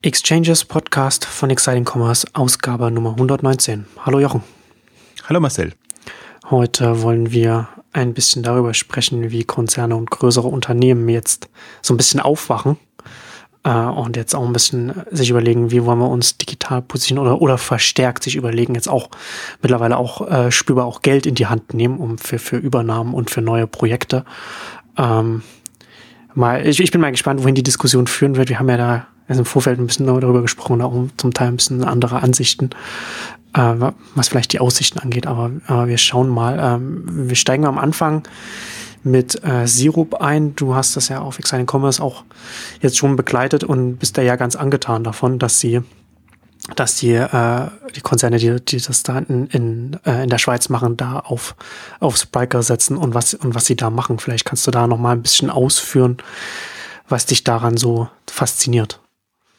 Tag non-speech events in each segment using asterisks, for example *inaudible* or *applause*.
Exchanges Podcast von Exciting Commerce, Ausgabe Nummer 119. Hallo Jochen. Hallo Marcel. Heute wollen wir ein bisschen darüber sprechen, wie Konzerne und größere Unternehmen jetzt so ein bisschen aufwachen äh, und jetzt auch ein bisschen sich überlegen, wie wollen wir uns digital positionieren oder, oder verstärkt sich überlegen, jetzt auch mittlerweile auch äh, spürbar auch Geld in die Hand nehmen, um für, für Übernahmen und für neue Projekte. Ähm, mal, ich, ich bin mal gespannt, wohin die Diskussion führen wird. Wir haben ja da also im Vorfeld ein bisschen darüber gesprochen, auch zum Teil ein bisschen andere Ansichten, äh, was vielleicht die Aussichten angeht. Aber, aber wir schauen mal. Ähm, wir steigen am Anfang mit äh, Sirup ein. Du hast das ja auf Exciting Commerce auch jetzt schon begleitet und bist da ja ganz angetan davon, dass sie dass die, äh, die Konzerne, die, die das da in, in, äh, in der Schweiz machen, da auf, auf Spriker setzen und was, und was sie da machen. Vielleicht kannst du da noch mal ein bisschen ausführen, was dich daran so fasziniert.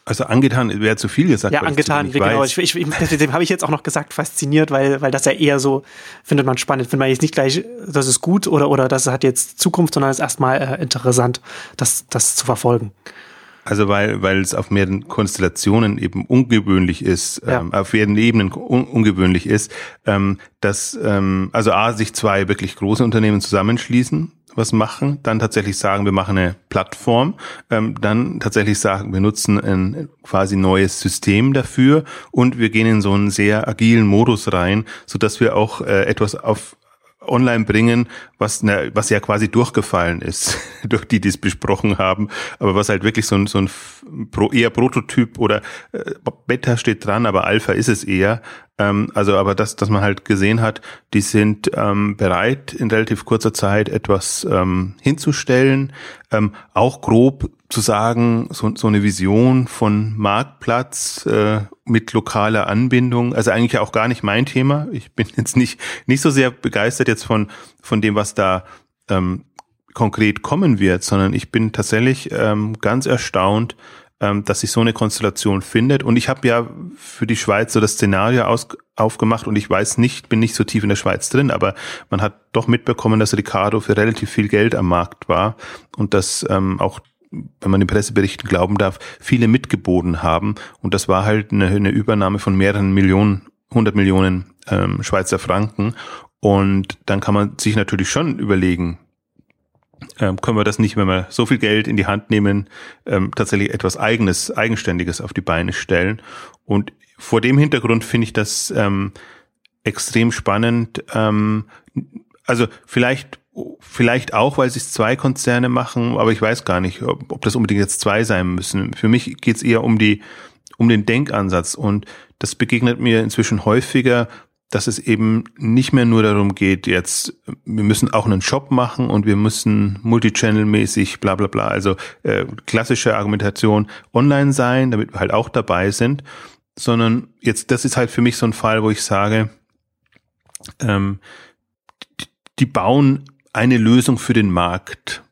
Also angetan wäre zu viel gesagt. Ja, angetan, genau. Ich, ich, dem habe ich jetzt auch noch gesagt, fasziniert, weil, weil das ja eher so, findet man spannend. Findet man jetzt nicht gleich, das ist gut oder, oder das hat jetzt Zukunft, sondern es ist erstmal äh, interessant, das, das zu verfolgen. Also weil, weil es auf mehreren Konstellationen eben ungewöhnlich ist, ja. ähm, auf mehreren Ebenen un ungewöhnlich ist, ähm, dass ähm, also A, sich zwei wirklich große Unternehmen zusammenschließen, was machen, dann tatsächlich sagen, wir machen eine Plattform, ähm, dann tatsächlich sagen, wir nutzen ein quasi neues System dafür und wir gehen in so einen sehr agilen Modus rein, so dass wir auch äh, etwas auf online bringen, was, ne, was ja quasi durchgefallen ist, *laughs* durch die, die es besprochen haben, aber was halt wirklich so ein, so ein Pro, eher Prototyp oder äh, Beta steht dran, aber Alpha ist es eher. Ähm, also aber das, dass man halt gesehen hat, die sind ähm, bereit, in relativ kurzer Zeit etwas ähm, hinzustellen, ähm, auch grob zu sagen, so, so eine Vision von Marktplatz äh, mit lokaler Anbindung, also eigentlich auch gar nicht mein Thema. Ich bin *laughs* jetzt nicht, nicht so sehr begeistert jetzt von, von dem, was da ähm, konkret kommen wird, sondern ich bin tatsächlich ähm, ganz erstaunt, ähm, dass sich so eine Konstellation findet. Und ich habe ja für die Schweiz so das Szenario aus, aufgemacht und ich weiß nicht, bin nicht so tief in der Schweiz drin, aber man hat doch mitbekommen, dass Ricardo für relativ viel Geld am Markt war und dass ähm, auch wenn man den Presseberichten glauben darf, viele mitgeboten haben. Und das war halt eine, eine Übernahme von mehreren Millionen, 100 Millionen ähm, Schweizer Franken. Und dann kann man sich natürlich schon überlegen, ähm, können wir das nicht, wenn wir so viel Geld in die Hand nehmen, ähm, tatsächlich etwas eigenes, eigenständiges auf die Beine stellen. Und vor dem Hintergrund finde ich das ähm, extrem spannend. Ähm, also vielleicht vielleicht auch, weil sich zwei Konzerne machen, aber ich weiß gar nicht, ob, ob das unbedingt jetzt zwei sein müssen. Für mich geht es eher um die um den Denkansatz und das begegnet mir inzwischen häufiger, dass es eben nicht mehr nur darum geht, jetzt, wir müssen auch einen Shop machen und wir müssen multichannel-mäßig, bla bla bla, also äh, klassische Argumentation online sein, damit wir halt auch dabei sind, sondern jetzt, das ist halt für mich so ein Fall, wo ich sage, ähm, die bauen eine Lösung für den Markt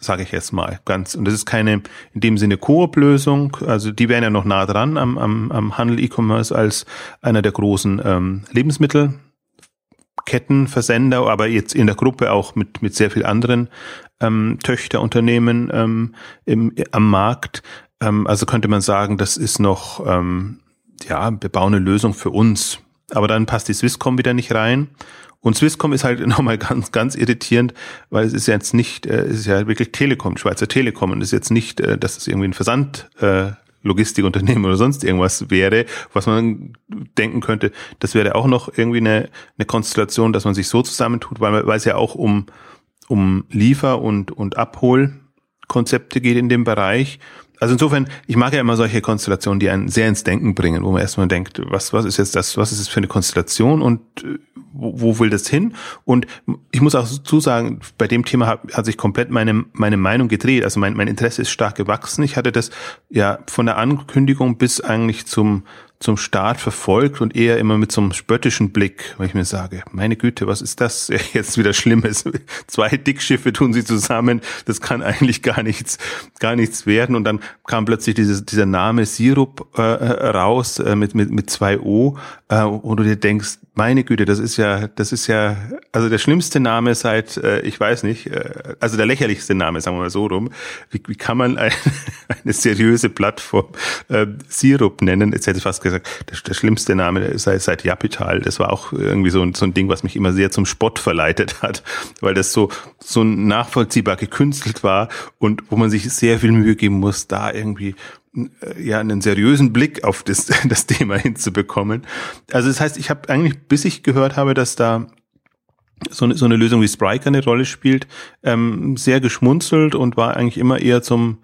sage ich jetzt mal ganz. Und das ist keine in dem Sinne Koop-Lösung. Also die wären ja noch nah dran am, am, am Handel E-Commerce als einer der großen ähm, Lebensmittelketten, Versender, aber jetzt in der Gruppe auch mit, mit sehr viel anderen ähm, Töchterunternehmen ähm, im, am Markt. Ähm, also könnte man sagen, das ist noch, ähm, ja, wir bauen eine Lösung für uns. Aber dann passt die Swisscom wieder nicht rein. Und Swisscom ist halt *laughs* nochmal ganz, ganz irritierend, weil es ist ja jetzt nicht, äh, es ist ja wirklich Telekom, Schweizer Telekom und es ist jetzt nicht, äh, dass es irgendwie ein Versand, äh, Logistikunternehmen *laughs* oder sonst irgendwas wäre, was man denken könnte, das wäre auch noch irgendwie eine, eine Konstellation, dass man sich so zusammentut, weil, weil es ja auch um, um Liefer- und, und Abholkonzepte geht in dem Bereich. Also insofern, ich mag ja immer solche Konstellationen, die einen sehr ins Denken bringen, wo man erstmal denkt, was, was ist jetzt das, was ist das für eine Konstellation und äh, wo, wo will das hin? Und ich muss auch dazu sagen, bei dem Thema hat, hat sich komplett meine, meine Meinung gedreht. Also mein, mein Interesse ist stark gewachsen. Ich hatte das ja von der Ankündigung bis eigentlich zum, zum Start verfolgt und eher immer mit so einem spöttischen Blick, weil ich mir sage, meine Güte, was ist das *laughs* jetzt wieder Schlimmes? Zwei Dickschiffe tun sie zusammen, das kann eigentlich gar nichts, gar nichts werden. Und dann kam plötzlich dieses, dieser Name Sirup äh, raus äh, mit, mit, mit zwei O, äh, wo du dir denkst, meine Güte, das ist ja, das ist ja, also der schlimmste Name seit, äh, ich weiß nicht, äh, also der lächerlichste Name, sagen wir mal so rum. Wie, wie kann man ein, *laughs* eine seriöse Plattform äh, Sirup nennen? Jetzt hätte ich fast der, der schlimmste Name sei seit Japital. Das war auch irgendwie so, so ein Ding, was mich immer sehr zum Spott verleitet hat, weil das so, so nachvollziehbar gekünstelt war und wo man sich sehr viel Mühe geben muss, da irgendwie äh, ja einen seriösen Blick auf das, *laughs* das Thema hinzubekommen. Also das heißt, ich habe eigentlich, bis ich gehört habe, dass da so eine, so eine Lösung wie Spriker eine Rolle spielt, ähm, sehr geschmunzelt und war eigentlich immer eher zum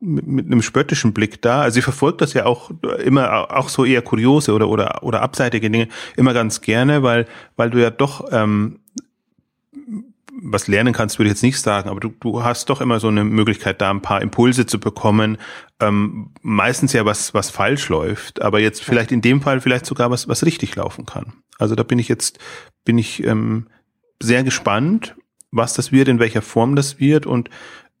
mit, mit einem spöttischen Blick da. Also ich verfolge das ja auch immer auch so eher kuriose oder oder oder abseitige Dinge immer ganz gerne, weil weil du ja doch ähm, was lernen kannst, würde ich jetzt nicht sagen, aber du, du hast doch immer so eine Möglichkeit, da ein paar Impulse zu bekommen. Ähm, meistens ja was, was falsch läuft, aber jetzt vielleicht in dem Fall vielleicht sogar was, was richtig laufen kann. Also da bin ich jetzt, bin ich ähm, sehr gespannt, was das wird, in welcher Form das wird und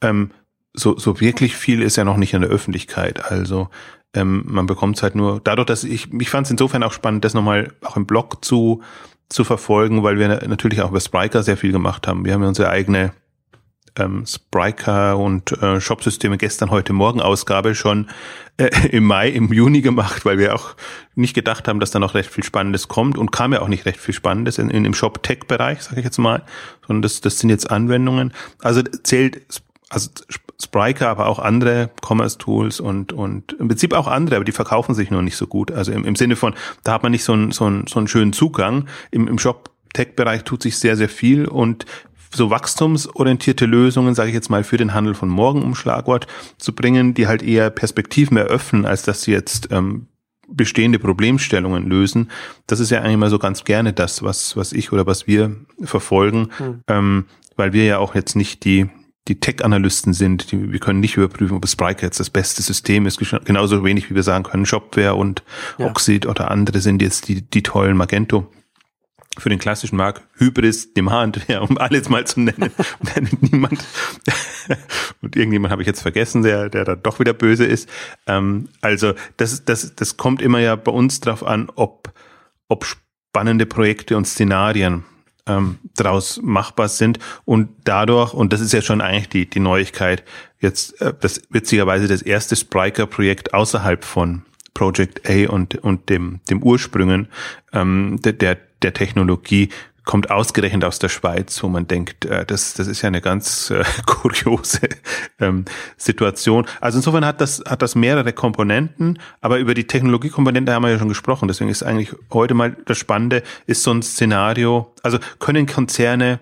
ähm, so, so wirklich viel ist ja noch nicht in der Öffentlichkeit. Also ähm, man bekommt es halt nur dadurch, dass ich, ich fand es insofern auch spannend, das nochmal auch im Blog zu zu verfolgen, weil wir natürlich auch über Spriker sehr viel gemacht haben. Wir haben ja unsere eigene ähm, Spriker und äh, Shopsysteme gestern, heute Morgen Ausgabe schon äh, im Mai, im Juni gemacht, weil wir auch nicht gedacht haben, dass da noch recht viel Spannendes kommt und kam ja auch nicht recht viel Spannendes in, in im Shop-Tech-Bereich, sage ich jetzt mal, sondern das, das sind jetzt Anwendungen. Also zählt also Spriker, aber auch andere Commerce-Tools und, und im Prinzip auch andere, aber die verkaufen sich nur nicht so gut. Also im, im Sinne von, da hat man nicht so einen, so einen, so einen schönen Zugang. Im, im Shop-Tech-Bereich tut sich sehr, sehr viel und so wachstumsorientierte Lösungen, sage ich jetzt mal, für den Handel von morgen um Schlagwort zu bringen, die halt eher Perspektiven eröffnen, als dass sie jetzt ähm, bestehende Problemstellungen lösen. Das ist ja eigentlich mal so ganz gerne das, was, was ich oder was wir verfolgen, hm. ähm, weil wir ja auch jetzt nicht die, die Tech-Analysten sind, die, wir können nicht überprüfen, ob Spriker jetzt das beste System ist, genauso wenig wie wir sagen können, Shopware und ja. Oxid oder andere sind jetzt die, die tollen Magento. Für den klassischen Markt Hybris, Demand, *laughs* ja, um alles mal zu nennen. *laughs* Niemand, *laughs* und irgendjemand habe ich jetzt vergessen, der, der da doch wieder böse ist. Ähm, also das, das, das kommt immer ja bei uns drauf an, ob, ob spannende Projekte und Szenarien ähm, daraus machbar sind. Und dadurch, und das ist ja schon eigentlich die, die Neuigkeit, jetzt äh, das witzigerweise das erste Spriker-Projekt außerhalb von Project A und, und dem, dem Ursprüngen ähm, der, der, der Technologie kommt ausgerechnet aus der Schweiz, wo man denkt, äh, das, das ist ja eine ganz äh, *laughs* kuriose ähm, Situation. Also insofern hat das, hat das mehrere Komponenten, aber über die Technologiekomponente haben wir ja schon gesprochen. Deswegen ist eigentlich heute mal das Spannende, ist so ein Szenario, also können Konzerne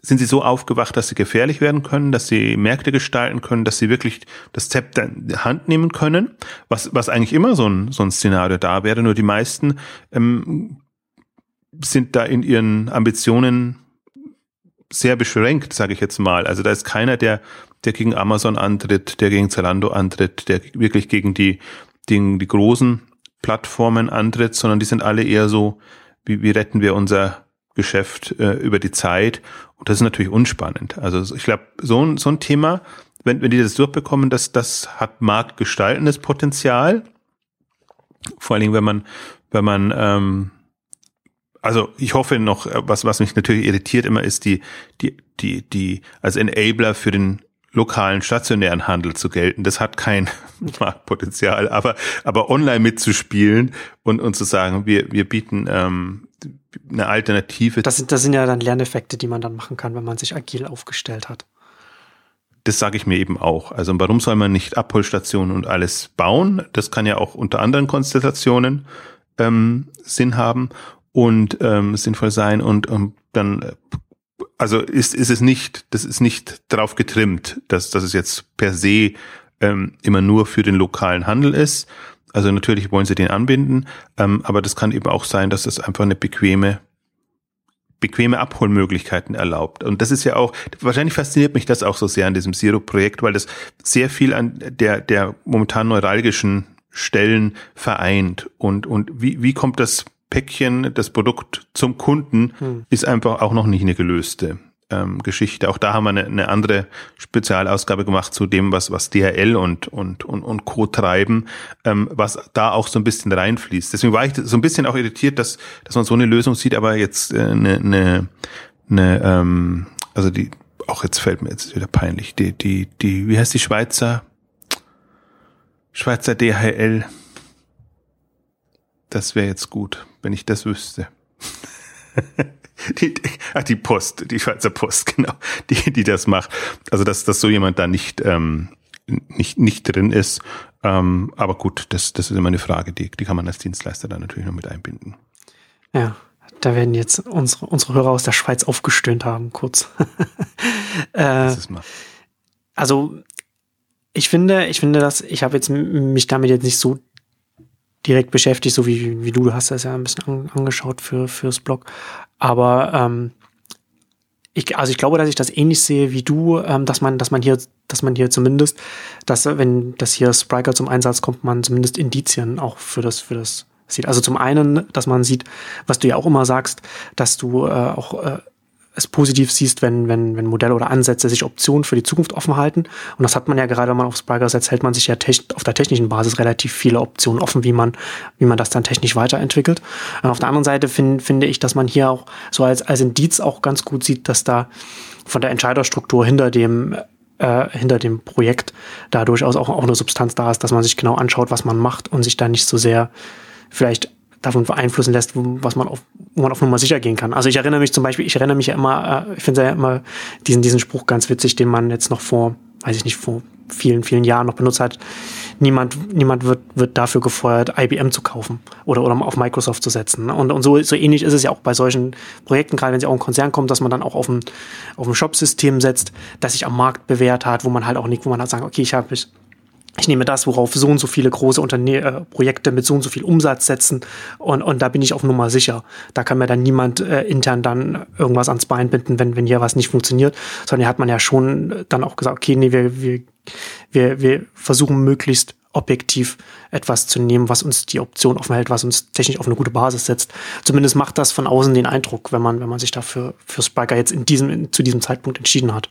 sind sie so aufgewacht, dass sie gefährlich werden können, dass sie Märkte gestalten können, dass sie wirklich das Zepter in die Hand nehmen können, was, was eigentlich immer so ein, so ein Szenario da wäre. Nur die meisten ähm, sind da in ihren Ambitionen sehr beschränkt, sage ich jetzt mal. Also da ist keiner, der, der gegen Amazon antritt, der gegen Zalando antritt, der wirklich gegen die, gegen die großen Plattformen antritt, sondern die sind alle eher so, wie, wie retten wir unser Geschäft äh, über die Zeit. Und das ist natürlich unspannend. Also ich glaube, so ein, so ein Thema, wenn, wenn die das durchbekommen, das, das hat marktgestaltendes Potenzial. Vor allen Dingen, wenn man, wenn man ähm, also ich hoffe noch, äh, was, was mich natürlich irritiert immer ist, die, die, die, die als Enabler für den lokalen stationären Handel zu gelten. Das hat kein *laughs* Marktpotenzial, aber, aber online mitzuspielen und, und zu sagen, wir, wir bieten ähm, eine Alternative. Das sind, das sind ja dann Lerneffekte, die man dann machen kann, wenn man sich agil aufgestellt hat. Das sage ich mir eben auch. Also warum soll man nicht Abholstationen und alles bauen? Das kann ja auch unter anderen Konstellationen ähm, Sinn haben und ähm, sinnvoll sein und ähm, dann also ist, ist es nicht, das ist nicht darauf getrimmt, dass, dass es jetzt per se ähm, immer nur für den lokalen Handel ist. Also natürlich wollen sie den anbinden, ähm, aber das kann eben auch sein, dass es einfach eine bequeme bequeme Abholmöglichkeiten erlaubt. Und das ist ja auch, wahrscheinlich fasziniert mich das auch so sehr an diesem Zero-Projekt, weil das sehr viel an der, der momentan neuralgischen Stellen vereint und, und wie, wie kommt das Päckchen, das Produkt zum Kunden, hm. ist einfach auch noch nicht eine gelöste ähm, Geschichte. Auch da haben wir eine, eine andere Spezialausgabe gemacht zu dem, was, was DHL und, und, und, und Co. treiben, ähm, was da auch so ein bisschen reinfließt. Deswegen war ich so ein bisschen auch irritiert, dass, dass man so eine Lösung sieht, aber jetzt äh, eine, eine, eine ähm, also die, auch jetzt fällt mir jetzt wieder peinlich, die, die, die, wie heißt die Schweizer? Schweizer DHL. Das wäre jetzt gut, wenn ich das wüsste. *laughs* die, ach, die Post, die Schweizer Post, *laughs* genau, die, die das macht. Also dass, dass so jemand da nicht, ähm, nicht, nicht drin ist. Ähm, aber gut, das, das ist immer eine Frage, die, die kann man als Dienstleister dann natürlich noch mit einbinden. Ja, da werden jetzt unsere, unsere Hörer aus der Schweiz aufgestöhnt haben, kurz. *laughs* äh, also ich finde, ich finde, dass ich habe jetzt mich damit jetzt nicht so direkt beschäftigt, so wie, wie du, du hast das ja ein bisschen an, angeschaut für, fürs Blog. Aber ähm, ich, also ich glaube, dass ich das ähnlich sehe wie du, ähm, dass man, dass man hier, dass man hier zumindest, dass wenn das hier Spriker zum Einsatz kommt, man zumindest Indizien auch für das, für das sieht. Also zum einen, dass man sieht, was du ja auch immer sagst, dass du äh, auch äh, es positiv siehst, wenn, wenn, wenn Modelle oder Ansätze sich Optionen für die Zukunft offen halten. Und das hat man ja gerade, wenn man auf Spriker setzt, hält man sich ja auf der technischen Basis relativ viele Optionen offen, wie man, wie man das dann technisch weiterentwickelt. Und auf der anderen Seite find, finde ich, dass man hier auch so als, als Indiz auch ganz gut sieht, dass da von der Entscheiderstruktur hinter dem äh, hinter dem Projekt da durchaus auch, auch eine Substanz da ist, dass man sich genau anschaut, was man macht und sich da nicht so sehr vielleicht davon beeinflussen lässt, was man auf, wo man auf Nummer sicher gehen kann. Also ich erinnere mich zum Beispiel, ich erinnere mich ja immer, äh, ich finde ja immer diesen, diesen Spruch ganz witzig, den man jetzt noch vor, weiß ich nicht, vor vielen, vielen Jahren noch benutzt hat. Niemand, niemand wird, wird dafür gefeuert, IBM zu kaufen oder, oder auf Microsoft zu setzen. Und, und so, so ähnlich ist es ja auch bei solchen Projekten, gerade wenn sie auch in Konzern kommt, dass man dann auch auf ein, auf ein Shop-System setzt, das sich am Markt bewährt hat, wo man halt auch nicht, wo man halt sagt, okay, ich habe ich nehme das, worauf so und so viele große Unterne äh, Projekte mit so und so viel Umsatz setzen und, und da bin ich auf Nummer sicher. Da kann mir dann niemand äh, intern dann irgendwas ans Bein binden, wenn, wenn hier was nicht funktioniert, sondern hier hat man ja schon dann auch gesagt, okay, nee, wir, wir, wir, wir versuchen möglichst objektiv etwas zu nehmen, was uns die Option offen hält, was uns technisch auf eine gute Basis setzt. Zumindest macht das von außen den Eindruck, wenn man, wenn man sich dafür für Spiker jetzt in diesem, in, zu diesem Zeitpunkt entschieden hat.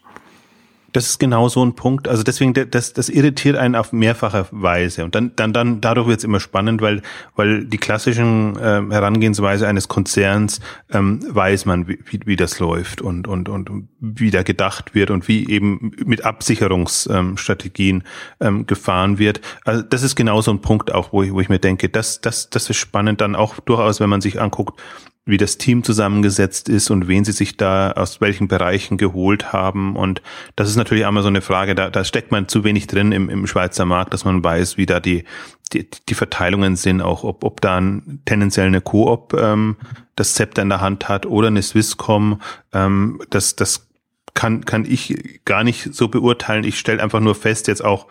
Das ist genau so ein Punkt. Also deswegen, das, das irritiert einen auf mehrfache Weise. Und dann, dann, dann dadurch wird es immer spannend, weil, weil die klassischen äh, Herangehensweise eines Konzerns ähm, weiß man, wie, wie das läuft und, und, und wie da gedacht wird und wie eben mit Absicherungsstrategien ähm, gefahren wird. Also das ist genau so ein Punkt auch, wo ich, wo ich mir denke, das, das, das ist spannend dann auch durchaus, wenn man sich anguckt, wie das Team zusammengesetzt ist und wen sie sich da aus welchen Bereichen geholt haben. Und das ist natürlich einmal so eine Frage, da, da steckt man zu wenig drin im, im Schweizer Markt, dass man weiß, wie da die, die, die Verteilungen sind, auch ob, ob da tendenziell eine Coop ähm, das Zepter in der Hand hat oder eine Swisscom. Ähm, das, das kann, kann ich gar nicht so beurteilen. Ich stelle einfach nur fest, jetzt auch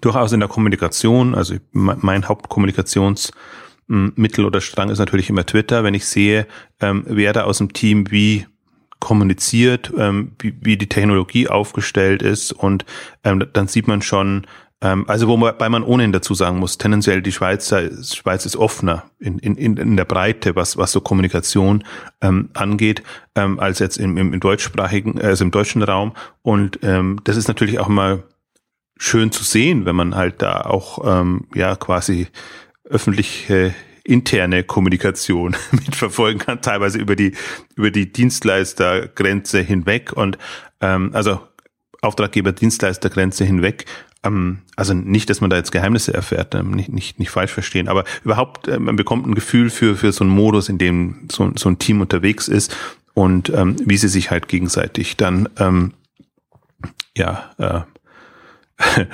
durchaus in der Kommunikation, also mein Hauptkommunikations- Mittel oder Strang ist natürlich immer Twitter. Wenn ich sehe, ähm, wer da aus dem Team wie kommuniziert, ähm, wie, wie die Technologie aufgestellt ist und ähm, dann sieht man schon, ähm, also wobei man ohnehin dazu sagen muss, tendenziell die Schweizer, Schweiz ist offener in, in, in der Breite, was, was so Kommunikation ähm, angeht, ähm, als jetzt im, im, im deutschsprachigen, also im deutschen Raum. Und ähm, das ist natürlich auch mal schön zu sehen, wenn man halt da auch ähm, ja quasi öffentliche interne Kommunikation *laughs* mitverfolgen kann, teilweise über die über die Dienstleistergrenze hinweg und ähm, also Auftraggeber-Dienstleistergrenze hinweg. Ähm, also nicht, dass man da jetzt Geheimnisse erfährt, ähm, nicht, nicht, nicht falsch verstehen, aber überhaupt, äh, man bekommt ein Gefühl für, für so einen Modus, in dem so, so ein Team unterwegs ist und ähm, wie sie sich halt gegenseitig dann ähm, ja äh, *laughs*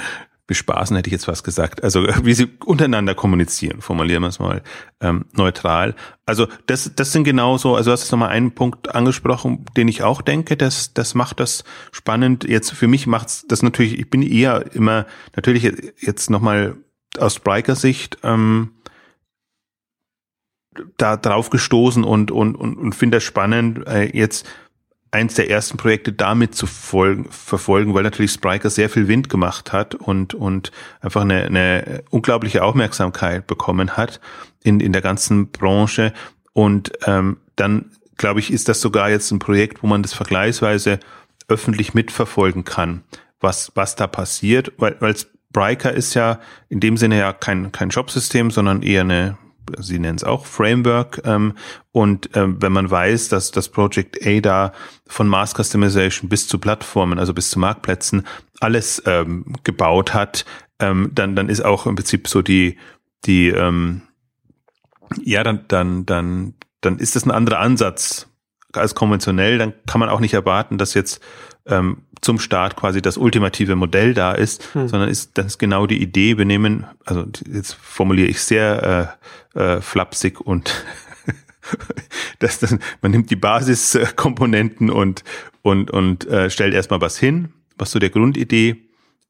bespaßen, hätte ich jetzt was gesagt. Also *laughs* wie sie untereinander kommunizieren, formulieren wir es mal ähm, neutral. Also das, das sind genauso, also du hast jetzt nochmal einen Punkt angesprochen, den ich auch denke, das, das macht das spannend. Jetzt für mich macht's das natürlich, ich bin eher immer, natürlich jetzt nochmal aus Spriker Sicht, ähm, da drauf gestoßen und, und, und, und finde das spannend, äh, jetzt eins der ersten Projekte damit zu folgen, verfolgen, weil natürlich Spriker sehr viel Wind gemacht hat und, und einfach eine, eine unglaubliche Aufmerksamkeit bekommen hat in, in der ganzen Branche. Und ähm, dann, glaube ich, ist das sogar jetzt ein Projekt, wo man das vergleichsweise öffentlich mitverfolgen kann, was, was da passiert, weil, weil Spriker ist ja in dem Sinne ja kein, kein Jobsystem, sondern eher eine Sie nennen es auch Framework. Ähm, und ähm, wenn man weiß, dass das Project Ada von Mass Customization bis zu Plattformen, also bis zu Marktplätzen, alles ähm, gebaut hat, ähm, dann, dann ist auch im Prinzip so die, die, ähm, ja, dann, dann, dann, dann ist das ein anderer Ansatz als konventionell. Dann kann man auch nicht erwarten, dass jetzt ähm, zum Start quasi das ultimative Modell da ist, hm. sondern ist das ist genau die Idee. Wir nehmen, also jetzt formuliere ich sehr äh, äh, flapsig und *laughs* das, das, man nimmt die Basiskomponenten und und und äh, stellt erstmal was hin, was so der Grundidee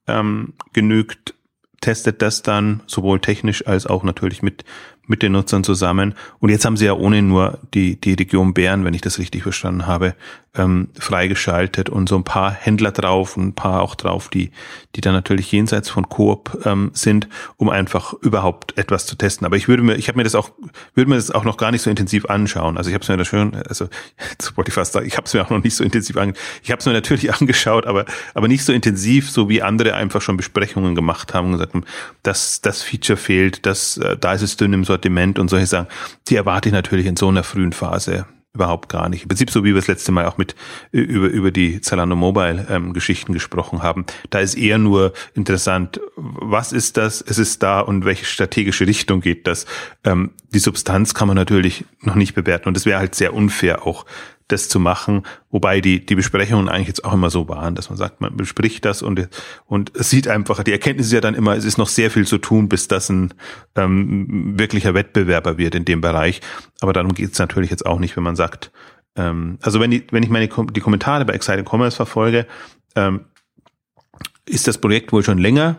ähm, genügt, testet das dann sowohl technisch als auch natürlich mit mit den Nutzern zusammen. Und jetzt haben sie ja ohne nur die, die Region Bern, wenn ich das richtig verstanden habe, ähm, freigeschaltet und so ein paar Händler drauf und ein paar auch drauf, die, die dann natürlich jenseits von Coop ähm, sind, um einfach überhaupt etwas zu testen. Aber ich würde mir, ich habe mir das auch, würde mir das auch noch gar nicht so intensiv anschauen. Also ich habe es mir da schön, also *laughs* jetzt wollte ich fast sagen, ich habe es mir auch noch nicht so intensiv angeschaut. Ich habe es mir natürlich *laughs* angeschaut, aber, aber nicht so intensiv, so wie andere einfach schon Besprechungen gemacht haben und gesagt haben, das, das Feature fehlt, das, äh, da ist es dünn im Sortiment und solche Sachen. Die erwarte ich natürlich in so einer frühen Phase überhaupt gar nicht. Im Prinzip so wie wir das letzte Mal auch mit über über die Zalando Mobile ähm, Geschichten gesprochen haben. Da ist eher nur interessant, was ist das? Es ist da und welche strategische Richtung geht das? Ähm, die Substanz kann man natürlich noch nicht bewerten und es wäre halt sehr unfair auch das zu machen, wobei die, die Besprechungen eigentlich jetzt auch immer so waren, dass man sagt, man bespricht das und, und sieht einfach, die Erkenntnis ist ja dann immer, es ist noch sehr viel zu tun, bis das ein ähm, wirklicher Wettbewerber wird in dem Bereich. Aber darum geht es natürlich jetzt auch nicht, wenn man sagt, ähm, also wenn, die, wenn ich meine die Kommentare bei Exciting Commerce verfolge, ähm, ist das Projekt wohl schon länger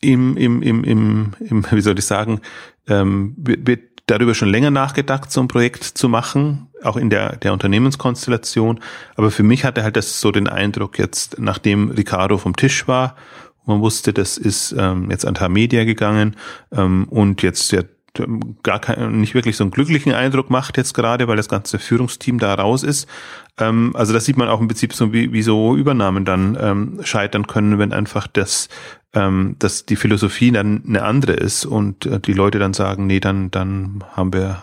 im, im, im, im, im wie soll ich sagen, ähm, wird darüber schon länger nachgedacht, so ein Projekt zu machen, auch in der, der Unternehmenskonstellation. Aber für mich hatte halt das so den Eindruck jetzt, nachdem Ricardo vom Tisch war, man wusste, das ist ähm, jetzt an Media gegangen ähm, und jetzt ja gar kein, nicht wirklich so einen glücklichen Eindruck macht jetzt gerade, weil das ganze Führungsteam da raus ist. Ähm, also das sieht man auch im Prinzip so, wie, wie so Übernahmen dann ähm, scheitern können, wenn einfach das, ähm, dass die Philosophie dann eine andere ist und äh, die Leute dann sagen, nee, dann, dann haben wir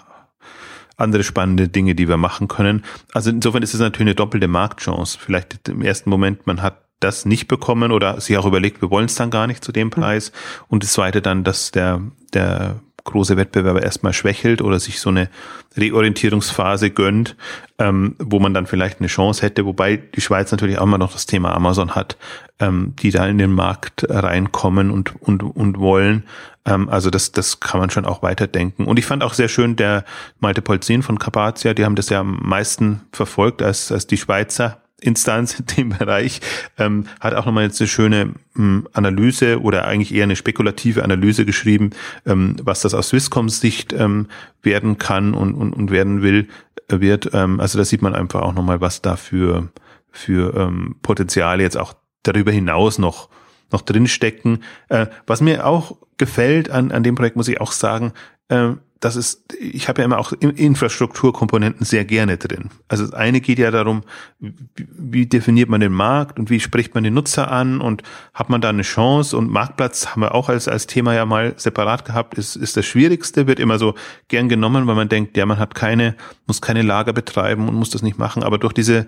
andere spannende Dinge, die wir machen können. Also insofern ist es natürlich eine doppelte Marktchance. Vielleicht im ersten Moment, man hat das nicht bekommen oder sich auch überlegt, wir wollen es dann gar nicht zu dem hm. Preis. Und das zweite dann, dass der, der große Wettbewerber erstmal schwächelt oder sich so eine Reorientierungsphase gönnt, ähm, wo man dann vielleicht eine Chance hätte, wobei die Schweiz natürlich auch immer noch das Thema Amazon hat, ähm, die da in den Markt reinkommen und, und, und wollen. Ähm, also das, das kann man schon auch weiterdenken. Und ich fand auch sehr schön, der Malte Polzin von Carpathia, die haben das ja am meisten verfolgt als, als die Schweizer Instanz in dem Bereich, ähm, hat auch nochmal jetzt eine schöne ähm, Analyse oder eigentlich eher eine spekulative Analyse geschrieben, ähm, was das aus Swisscoms Sicht ähm, werden kann und, und, und werden will, äh, wird. Ähm, also da sieht man einfach auch nochmal, was da für, für ähm, Potenziale jetzt auch darüber hinaus noch noch drinstecken. Äh, was mir auch gefällt an, an dem Projekt, muss ich auch sagen, äh, das ist, ich habe ja immer auch Infrastrukturkomponenten sehr gerne drin. Also das eine geht ja darum, wie definiert man den Markt und wie spricht man den Nutzer an und hat man da eine Chance und Marktplatz haben wir auch als, als Thema ja mal separat gehabt, ist, ist das Schwierigste, wird immer so gern genommen, weil man denkt, ja, man hat keine, muss keine Lager betreiben und muss das nicht machen, aber durch diese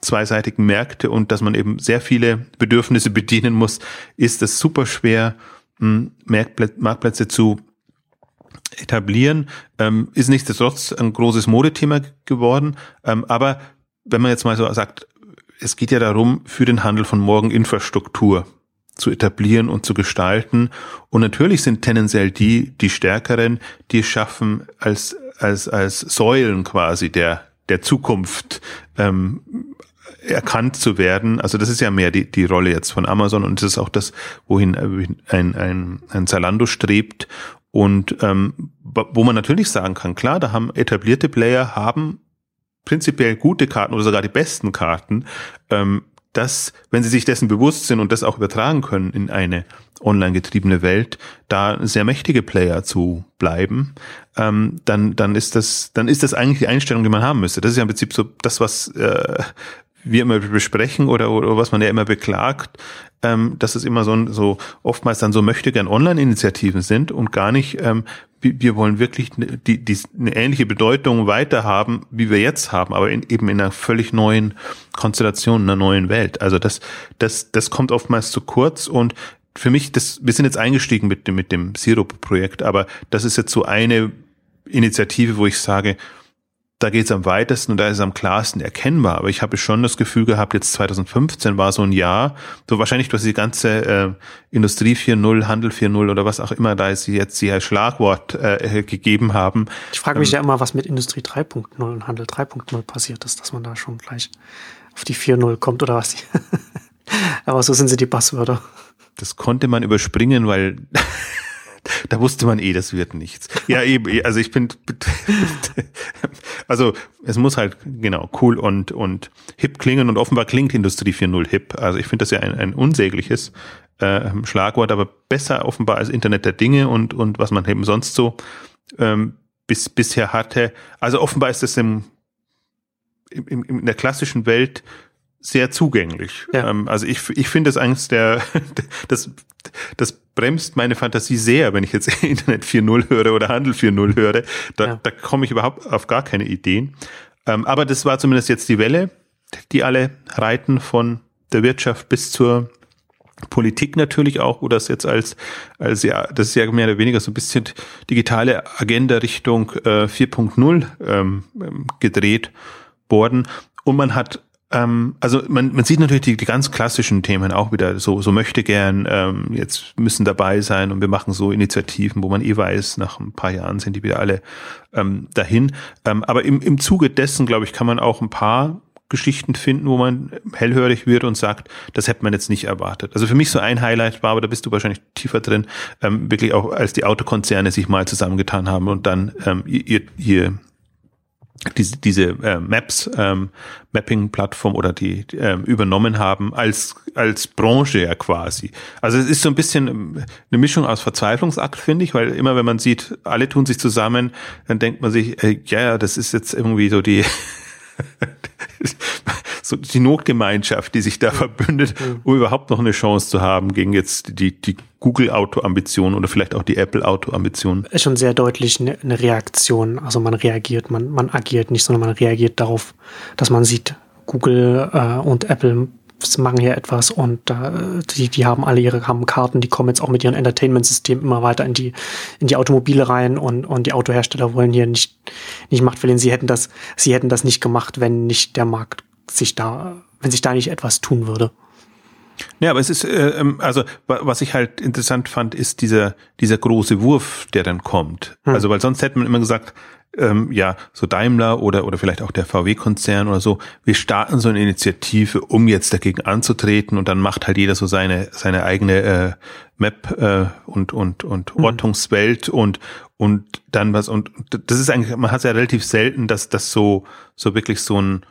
zweiseitigen Märkte und dass man eben sehr viele Bedürfnisse *laughs* bedienen muss, ist es super schwer, Marktplätze zu etablieren. Ähm, ist nichtsdestotrotz ein großes Modethema geworden. Ähm, aber wenn man jetzt mal so sagt, es geht ja darum, für den Handel von morgen Infrastruktur zu etablieren und zu gestalten. Und natürlich sind tendenziell die, die Stärkeren, die es schaffen, als, als, als Säulen quasi der, der Zukunft ähm, erkannt zu werden. Also das ist ja mehr die, die Rolle jetzt von Amazon und das ist auch das, wohin ein, ein, ein Zalando strebt und ähm, wo man natürlich sagen kann, klar, da haben etablierte Player haben prinzipiell gute Karten oder sogar die besten Karten, ähm, dass, wenn sie sich dessen bewusst sind und das auch übertragen können in eine online getriebene Welt, da sehr mächtige Player zu bleiben, ähm, dann, dann ist das, dann ist das eigentlich die Einstellung, die man haben müsste. Das ist ja im Prinzip so das, was äh, wir immer besprechen oder, oder was man ja immer beklagt, ähm, dass es immer so, so oftmals dann so möchte gern Online-Initiativen sind und gar nicht, ähm, wir, wollen wirklich die, die, eine ähnliche Bedeutung weiter haben, wie wir jetzt haben, aber in, eben in einer völlig neuen Konstellation, einer neuen Welt. Also das, das, das kommt oftmals zu kurz und für mich, das, wir sind jetzt eingestiegen mit dem, mit dem Sirup-Projekt, aber das ist jetzt so eine Initiative, wo ich sage, da geht es am weitesten und da ist es am klarsten erkennbar. Aber ich habe schon das Gefühl gehabt, jetzt 2015 war so ein Jahr, so wahrscheinlich durch die ganze äh, Industrie 4.0, Handel 4.0 oder was auch immer da ist, sie jetzt hier Schlagwort äh, gegeben haben. Ich frage mich ähm, ja immer, was mit Industrie 3.0 und Handel 3.0 passiert ist, dass man da schon gleich auf die 4.0 kommt oder was. *laughs* Aber so sind sie die Passwörter. Das konnte man überspringen, weil da wusste man eh, das wird nichts. Ja, *laughs* eben, also ich bin, *laughs* also es muss halt genau cool und, und hip klingen und offenbar klingt Industrie 4.0 hip. Also ich finde das ja ein, ein unsägliches äh, Schlagwort, aber besser offenbar als Internet der Dinge und, und was man eben sonst so ähm, bis, bisher hatte. Also offenbar ist das im, im, in der klassischen Welt sehr zugänglich. Ja. Ähm, also ich, ich finde es eines der, *laughs* das, das bremst meine Fantasie sehr, wenn ich jetzt *laughs* Internet 4.0 höre oder Handel 4.0 höre. Da, ja. da komme ich überhaupt auf gar keine Ideen. Ähm, aber das war zumindest jetzt die Welle, die alle reiten von der Wirtschaft bis zur Politik natürlich auch, wo das jetzt als, als ja, das ist ja mehr oder weniger so ein bisschen digitale Agenda Richtung äh, 4.0 ähm, gedreht worden. Und man hat ähm, also man, man sieht natürlich die, die ganz klassischen Themen auch wieder, so, so möchte gern, ähm, jetzt müssen dabei sein und wir machen so Initiativen, wo man eh weiß, nach ein paar Jahren sind die wieder alle ähm, dahin. Ähm, aber im, im Zuge dessen, glaube ich, kann man auch ein paar Geschichten finden, wo man hellhörig wird und sagt, das hätte man jetzt nicht erwartet. Also für mich so ein Highlight war, aber da bist du wahrscheinlich tiefer drin, ähm, wirklich auch als die Autokonzerne sich mal zusammengetan haben und dann ähm, ihr, ihr diese, diese äh, Maps, ähm, Mapping-Plattform oder die ähm, übernommen haben als, als Branche ja quasi. Also es ist so ein bisschen ähm, eine Mischung aus Verzweiflungsakt, finde ich, weil immer wenn man sieht, alle tun sich zusammen, dann denkt man sich, äh, ja, das ist jetzt irgendwie so die *laughs* *laughs* so die Notgemeinschaft, die sich da verbündet, um überhaupt noch eine Chance zu haben gegen jetzt die, die Google-Auto-Ambition oder vielleicht auch die Apple-Auto-Ambition. Ist schon sehr deutlich eine, Reaktion. Also man reagiert, man, man agiert nicht, sondern man reagiert darauf, dass man sieht, Google äh, und Apple machen hier etwas und äh, die, die haben alle ihre haben Karten, die kommen jetzt auch mit ihren Entertainment-Systemen immer weiter in die, in die Automobile rein und, und die Autohersteller wollen hier nicht, nicht Macht verlieren. Sie hätten das, sie hätten das nicht gemacht, wenn nicht der Markt sich da, wenn sich da nicht etwas tun würde. Ja, aber es ist, äh, ähm, also was ich halt interessant fand, ist dieser, dieser große Wurf, der dann kommt. Hm. Also weil sonst hätte man immer gesagt, ähm, ja, so Daimler oder, oder vielleicht auch der VW-Konzern oder so, wir starten so eine Initiative, um jetzt dagegen anzutreten und dann macht halt jeder so seine, seine eigene äh, Map äh, und, und, und mhm. Ortungswelt und, und dann was, und das ist eigentlich, man hat es ja relativ selten, dass das so, so wirklich so ein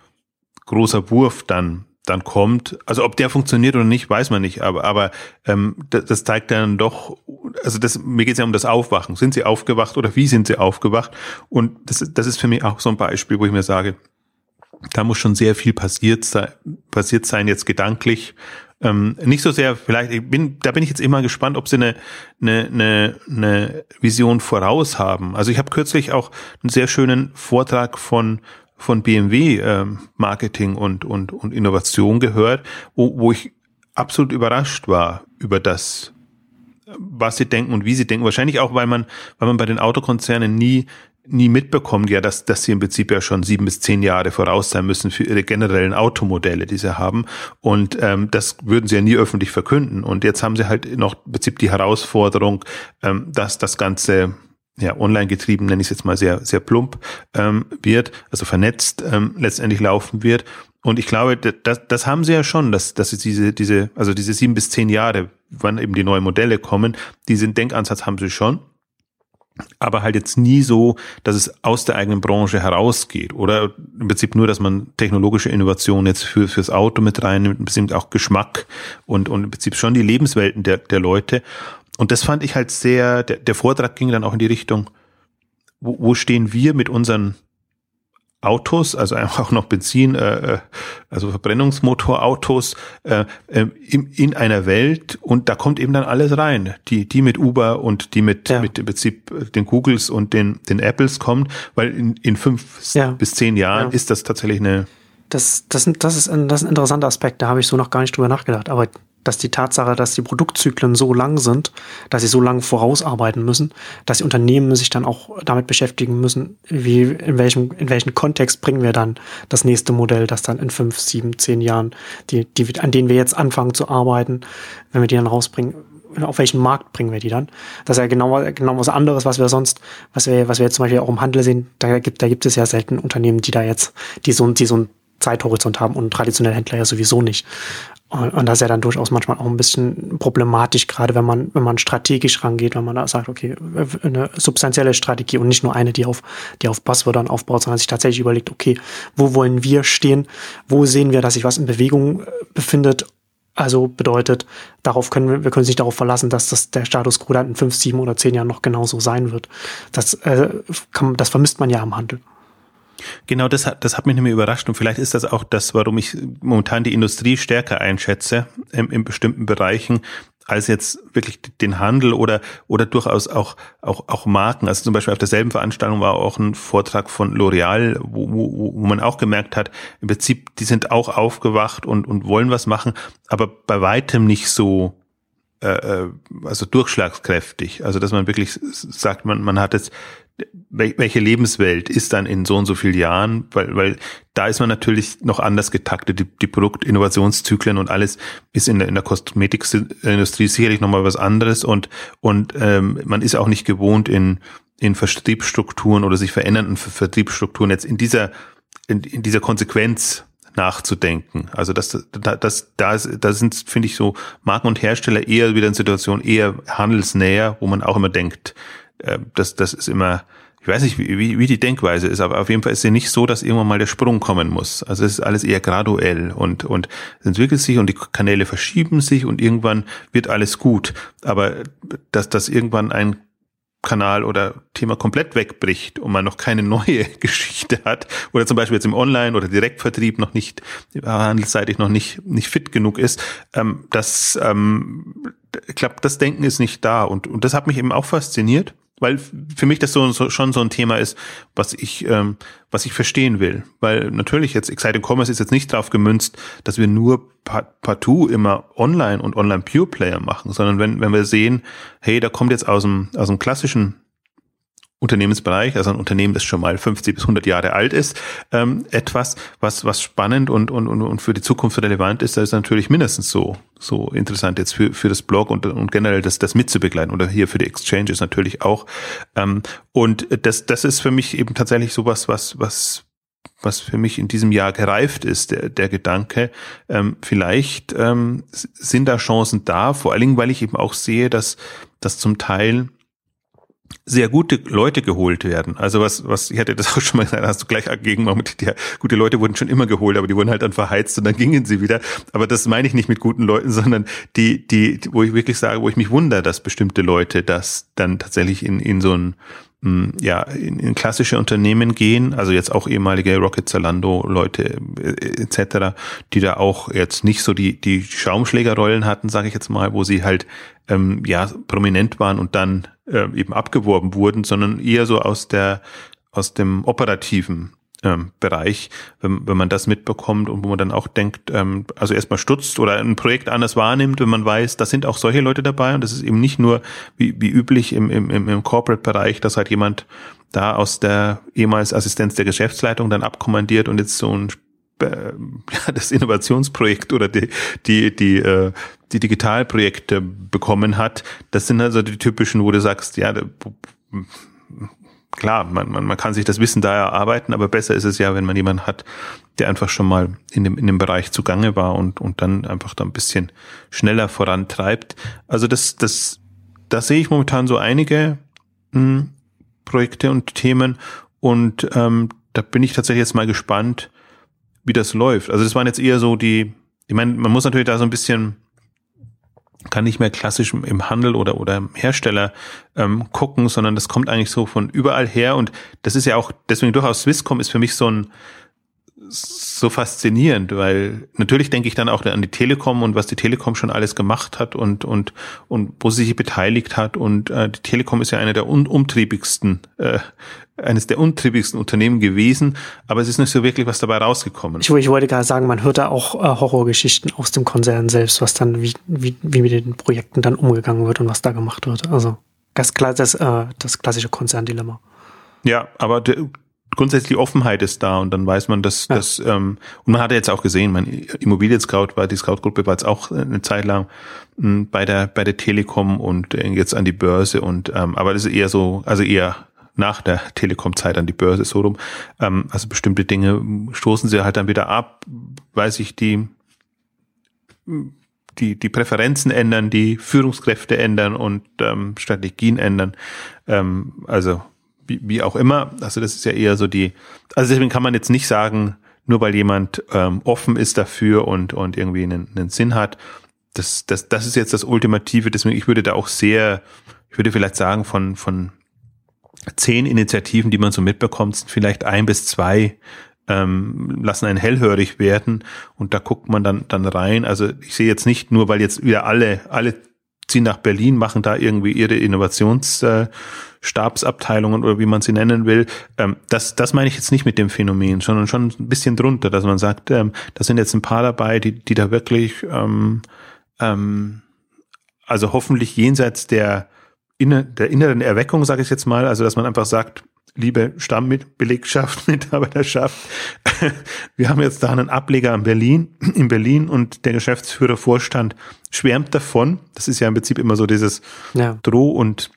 großer Wurf dann dann kommt. Also ob der funktioniert oder nicht, weiß man nicht, aber, aber ähm, das, das zeigt dann doch, also das, mir geht es ja um das Aufwachen. Sind sie aufgewacht oder wie sind sie aufgewacht? Und das, das ist für mich auch so ein Beispiel, wo ich mir sage, da muss schon sehr viel passiert sein, passiert sein jetzt gedanklich. Ähm, nicht so sehr, vielleicht, ich bin, da bin ich jetzt immer gespannt, ob sie eine, eine, eine, eine Vision voraus haben. Also ich habe kürzlich auch einen sehr schönen Vortrag von von BMW äh, Marketing und, und, und Innovation gehört, wo, wo ich absolut überrascht war über das, was sie denken und wie sie denken. Wahrscheinlich auch, weil man, weil man bei den Autokonzernen nie nie mitbekommt, ja, dass, dass sie im Prinzip ja schon sieben bis zehn Jahre voraus sein müssen für ihre generellen Automodelle, die sie haben. Und ähm, das würden sie ja nie öffentlich verkünden. Und jetzt haben sie halt noch im Prinzip die Herausforderung, ähm, dass das Ganze ja, online getrieben, nenne ich es jetzt mal sehr, sehr plump, ähm, wird, also vernetzt ähm, letztendlich laufen wird. Und ich glaube, das, das haben sie ja schon, dass, dass sie diese, diese, also diese sieben bis zehn Jahre, wann eben die neuen Modelle kommen, diesen Denkansatz haben sie schon. aber halt jetzt nie so, dass es aus der eigenen Branche herausgeht oder im Prinzip nur, dass man technologische Innovation jetzt für fürs Auto mit reinnimmt, im Prinzip auch Geschmack und und im Prinzip schon die Lebenswelten der der Leute und das fand ich halt sehr der, der Vortrag ging dann auch in die Richtung wo, wo stehen wir mit unseren Autos, also einfach auch noch Benzin, äh, äh, also Verbrennungsmotorautos äh, äh, in, in einer Welt und da kommt eben dann alles rein. Die, die mit Uber und die mit, ja. mit im Prinzip den Googles und den, den Apples kommen, weil in, in fünf ja. bis zehn Jahren ja. ist das tatsächlich eine. Das, das, das, ist ein, das ist ein interessanter Aspekt, da habe ich so noch gar nicht drüber nachgedacht. Aber dass die Tatsache, dass die Produktzyklen so lang sind, dass sie so lange vorausarbeiten müssen, dass die Unternehmen sich dann auch damit beschäftigen müssen, wie, in welchem, in welchen Kontext bringen wir dann das nächste Modell, das dann in fünf, sieben, zehn Jahren, die, die, an denen wir jetzt anfangen zu arbeiten, wenn wir die dann rausbringen, auf welchen Markt bringen wir die dann? Das ist ja genau, genau was anderes, was wir sonst, was wir, was wir jetzt zum Beispiel auch im Handel sehen, da gibt, da gibt es ja selten Unternehmen, die da jetzt, die so, die so ein Zeithorizont haben und traditionelle Händler ja sowieso nicht. Und, das ist ja dann durchaus manchmal auch ein bisschen problematisch, gerade wenn man, wenn man strategisch rangeht, wenn man da sagt, okay, eine substanzielle Strategie und nicht nur eine, die auf, die auf Buzzwörtern aufbaut, sondern sich tatsächlich überlegt, okay, wo wollen wir stehen? Wo sehen wir, dass sich was in Bewegung äh, befindet? Also bedeutet, darauf können wir, wir können sich darauf verlassen, dass das der Status quo dann in fünf, sieben oder zehn Jahren noch genauso sein wird. Das, äh, kann, das vermisst man ja am Handel. Genau, das hat, das hat mich nämlich überrascht und vielleicht ist das auch das, warum ich momentan die Industrie stärker einschätze ähm, in bestimmten Bereichen als jetzt wirklich den Handel oder oder durchaus auch auch auch Marken. Also zum Beispiel auf derselben Veranstaltung war auch ein Vortrag von L'Oreal, wo, wo, wo man auch gemerkt hat, im Prinzip die sind auch aufgewacht und und wollen was machen, aber bei weitem nicht so äh, äh also durchschlagskräftig. Also dass man wirklich sagt, man man hat jetzt welche Lebenswelt ist dann in so und so vielen Jahren, weil, weil da ist man natürlich noch anders getaktet. Die, die Produktinnovationszyklen und alles ist in der, in der Kosmetikindustrie sicherlich nochmal was anderes und, und ähm, man ist auch nicht gewohnt in, in Vertriebsstrukturen oder sich verändernden Vertriebsstrukturen jetzt in dieser, in, in dieser Konsequenz nachzudenken. Also das, das, das, da, sind, finde ich, so Marken und Hersteller eher wieder in Situationen eher handelsnäher, wo man auch immer denkt, äh, das, das ist immer, ich weiß nicht, wie, wie die Denkweise ist, aber auf jeden Fall ist sie nicht so, dass irgendwann mal der Sprung kommen muss. Also es ist alles eher graduell und, und es entwickelt sich und die Kanäle verschieben sich und irgendwann wird alles gut. Aber dass, dass irgendwann ein Kanal oder Thema komplett wegbricht und man noch keine *laughs* neue Geschichte hat oder zum Beispiel jetzt im Online- oder Direktvertrieb noch nicht, handelsseitig noch nicht, nicht fit genug ist, ähm, das, ähm, ich glaube, das Denken ist nicht da und, und das hat mich eben auch fasziniert weil für mich das so, so schon so ein Thema ist, was ich ähm, was ich verstehen will, weil natürlich jetzt Exciting Commerce ist jetzt nicht darauf gemünzt, dass wir nur partout immer Online und Online Pure Player machen, sondern wenn wenn wir sehen, hey, da kommt jetzt aus dem aus dem klassischen Unternehmensbereich, also ein Unternehmen, das schon mal 50 bis 100 Jahre alt ist, ähm, etwas, was, was spannend und, und, und für die Zukunft relevant ist, das ist natürlich mindestens so, so interessant jetzt für, für das Blog und, und generell das, das mitzubegleiten oder hier für die Exchanges natürlich auch. Ähm, und das, das ist für mich eben tatsächlich sowas, was, was, was für mich in diesem Jahr gereift ist, der, der Gedanke, ähm, vielleicht ähm, sind da Chancen da, vor allen Dingen, weil ich eben auch sehe, dass, dass zum Teil sehr gute Leute geholt werden. Also was, was, ich hatte das auch schon mal gesagt, hast du gleich gegen die gute Leute wurden schon immer geholt, aber die wurden halt dann verheizt und dann gingen sie wieder. Aber das meine ich nicht mit guten Leuten, sondern die, die, wo ich wirklich sage, wo ich mich wundere, dass bestimmte Leute das dann tatsächlich in, in so ein, ja, in, in klassische Unternehmen gehen, also jetzt auch ehemalige Rocket Zalando Leute äh, etc., die da auch jetzt nicht so die die Schaumschlägerrollen hatten, sage ich jetzt mal, wo sie halt ähm, ja prominent waren und dann äh, eben abgeworben wurden, sondern eher so aus der aus dem operativen ähm, Bereich, wenn, wenn man das mitbekommt und wo man dann auch denkt, ähm, also erstmal stutzt oder ein Projekt anders wahrnimmt, wenn man weiß, da sind auch solche Leute dabei und das ist eben nicht nur wie, wie üblich im, im, im Corporate-Bereich, dass halt jemand da aus der ehemals Assistenz der Geschäftsleitung dann abkommandiert und jetzt so ein äh, *laughs* ja, das Innovationsprojekt oder die, die, die, äh, die Digitalprojekte bekommen hat, das sind also die typischen, wo du sagst, ja, klar, man, man, man kann sich das Wissen da erarbeiten, aber besser ist es ja, wenn man jemanden hat, der einfach schon mal in dem, in dem Bereich zugange war und, und dann einfach da ein bisschen schneller vorantreibt. Also das, das, da sehe ich momentan so einige mh, hm, Projekte und Themen. Und ähm, da bin ich tatsächlich jetzt mal gespannt, wie das läuft. Also das waren jetzt eher so die, ich meine, man muss natürlich da so ein bisschen kann nicht mehr klassisch im Handel oder oder im Hersteller ähm, gucken, sondern das kommt eigentlich so von überall her. Und das ist ja auch deswegen durchaus Swisscom ist für mich so ein so faszinierend, weil natürlich denke ich dann auch an die Telekom und was die Telekom schon alles gemacht hat und und und wo sie sich beteiligt hat und äh, die Telekom ist ja eine der unumtriebigsten äh, eines der untriebigsten Unternehmen gewesen, aber es ist nicht so wirklich was dabei rausgekommen. Ich, ich wollte gerade sagen, man hört da auch äh, Horrorgeschichten aus dem Konzern selbst, was dann wie, wie, wie mit den Projekten dann umgegangen wird und was da gemacht wird. Also das, das, äh, das klassische Konzerndilemma. Ja, aber grundsätzlich die Offenheit ist da und dann weiß man, dass ja. das ähm, und man hat ja jetzt auch gesehen, mein Immobilien Scout war die Scout Gruppe war jetzt auch eine Zeit lang mh, hm, bei der bei der Telekom und äh, jetzt an die Börse und ähm, aber das ist eher so also eher nach der Telekom-Zeit an die Börse so rum. Ähm, also bestimmte Dinge stoßen sie halt dann wieder ab, weil sich die, die, die Präferenzen ändern, die Führungskräfte ändern und ähm, Strategien ändern. Ähm, also wie, wie auch immer. Also das ist ja eher so die, also deswegen kann man jetzt nicht sagen, nur weil jemand ähm, offen ist dafür und, und irgendwie einen, einen Sinn hat, das, das, das ist jetzt das Ultimative. Deswegen, ich würde da auch sehr, ich würde vielleicht sagen, von, von zehn Initiativen, die man so mitbekommt, sind vielleicht ein bis zwei ähm, lassen einen hellhörig werden und da guckt man dann dann rein. Also ich sehe jetzt nicht nur, weil jetzt wieder alle alle ziehen nach Berlin, machen da irgendwie ihre Innovationsstabsabteilungen äh, oder wie man sie nennen will. Ähm, das das meine ich jetzt nicht mit dem Phänomen, sondern schon ein bisschen drunter, dass man sagt, ähm, da sind jetzt ein paar dabei, die die da wirklich ähm, ähm, also hoffentlich jenseits der inner, der inneren Erweckung, sage ich jetzt mal, also dass man einfach sagt, liebe Stammbelegschaft, *laughs* Mitarbeiterschaft, wir haben jetzt da einen Ableger in Berlin, in Berlin und der Geschäftsführer Vorstand schwärmt davon. Das ist ja im Prinzip immer so dieses ja. Droh- und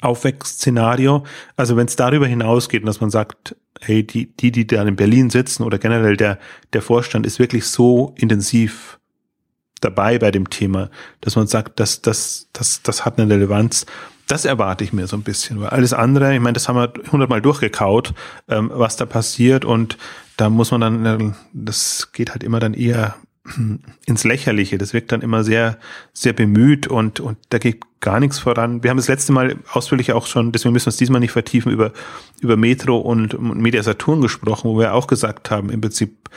Aufwächsszenario. Also wenn es darüber hinausgeht, dass man sagt, hey, die, die, die da in Berlin sitzen oder generell der, der Vorstand ist wirklich so intensiv dabei bei dem Thema, dass man sagt, das, das, das, das hat eine Relevanz. Das erwarte ich mir so ein bisschen, weil alles andere, ich meine, das haben wir hundertmal durchgekaut, ähm, was da passiert und da muss man dann, äh, das geht halt immer dann eher *clears throat* ins Lächerliche. Das wirkt dann immer sehr, sehr bemüht und, und da geht gar nichts voran. Wir haben das letzte Mal ausführlich auch schon, deswegen müssen wir es diesmal nicht vertiefen, über, über Metro und, und Media Saturn gesprochen, wo wir auch gesagt haben, im Prinzip,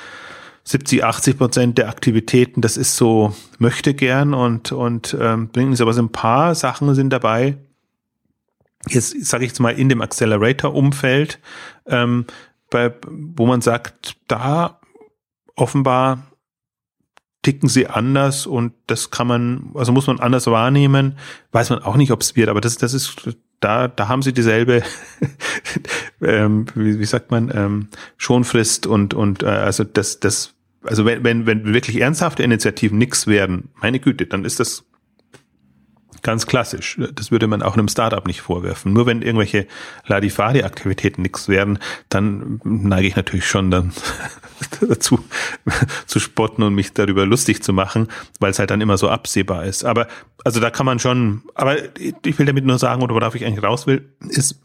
70, 80 Prozent der Aktivitäten, das ist so möchte gern und, und ähm, bringt nichts. Aber so ein paar Sachen sind dabei, jetzt sage ich jetzt mal in dem Accelerator-Umfeld, ähm, bei, wo man sagt, da offenbar ticken sie anders und das kann man, also muss man anders wahrnehmen. Weiß man auch nicht, ob es wird, aber das, das ist, da, da haben sie dieselbe, *laughs* ähm, wie, wie sagt man, ähm, Schonfrist und, und äh, also das, das also wenn, wenn, wenn wirklich ernsthafte Initiativen nichts werden, meine Güte, dann ist das ganz klassisch. Das würde man auch einem Startup nicht vorwerfen. Nur wenn irgendwelche Ladifari-Aktivitäten nichts werden, dann neige ich natürlich schon dann *laughs* dazu zu spotten und mich darüber lustig zu machen, weil es halt dann immer so absehbar ist. Aber also da kann man schon, aber ich will damit nur sagen, oder worauf ich eigentlich raus will, ist,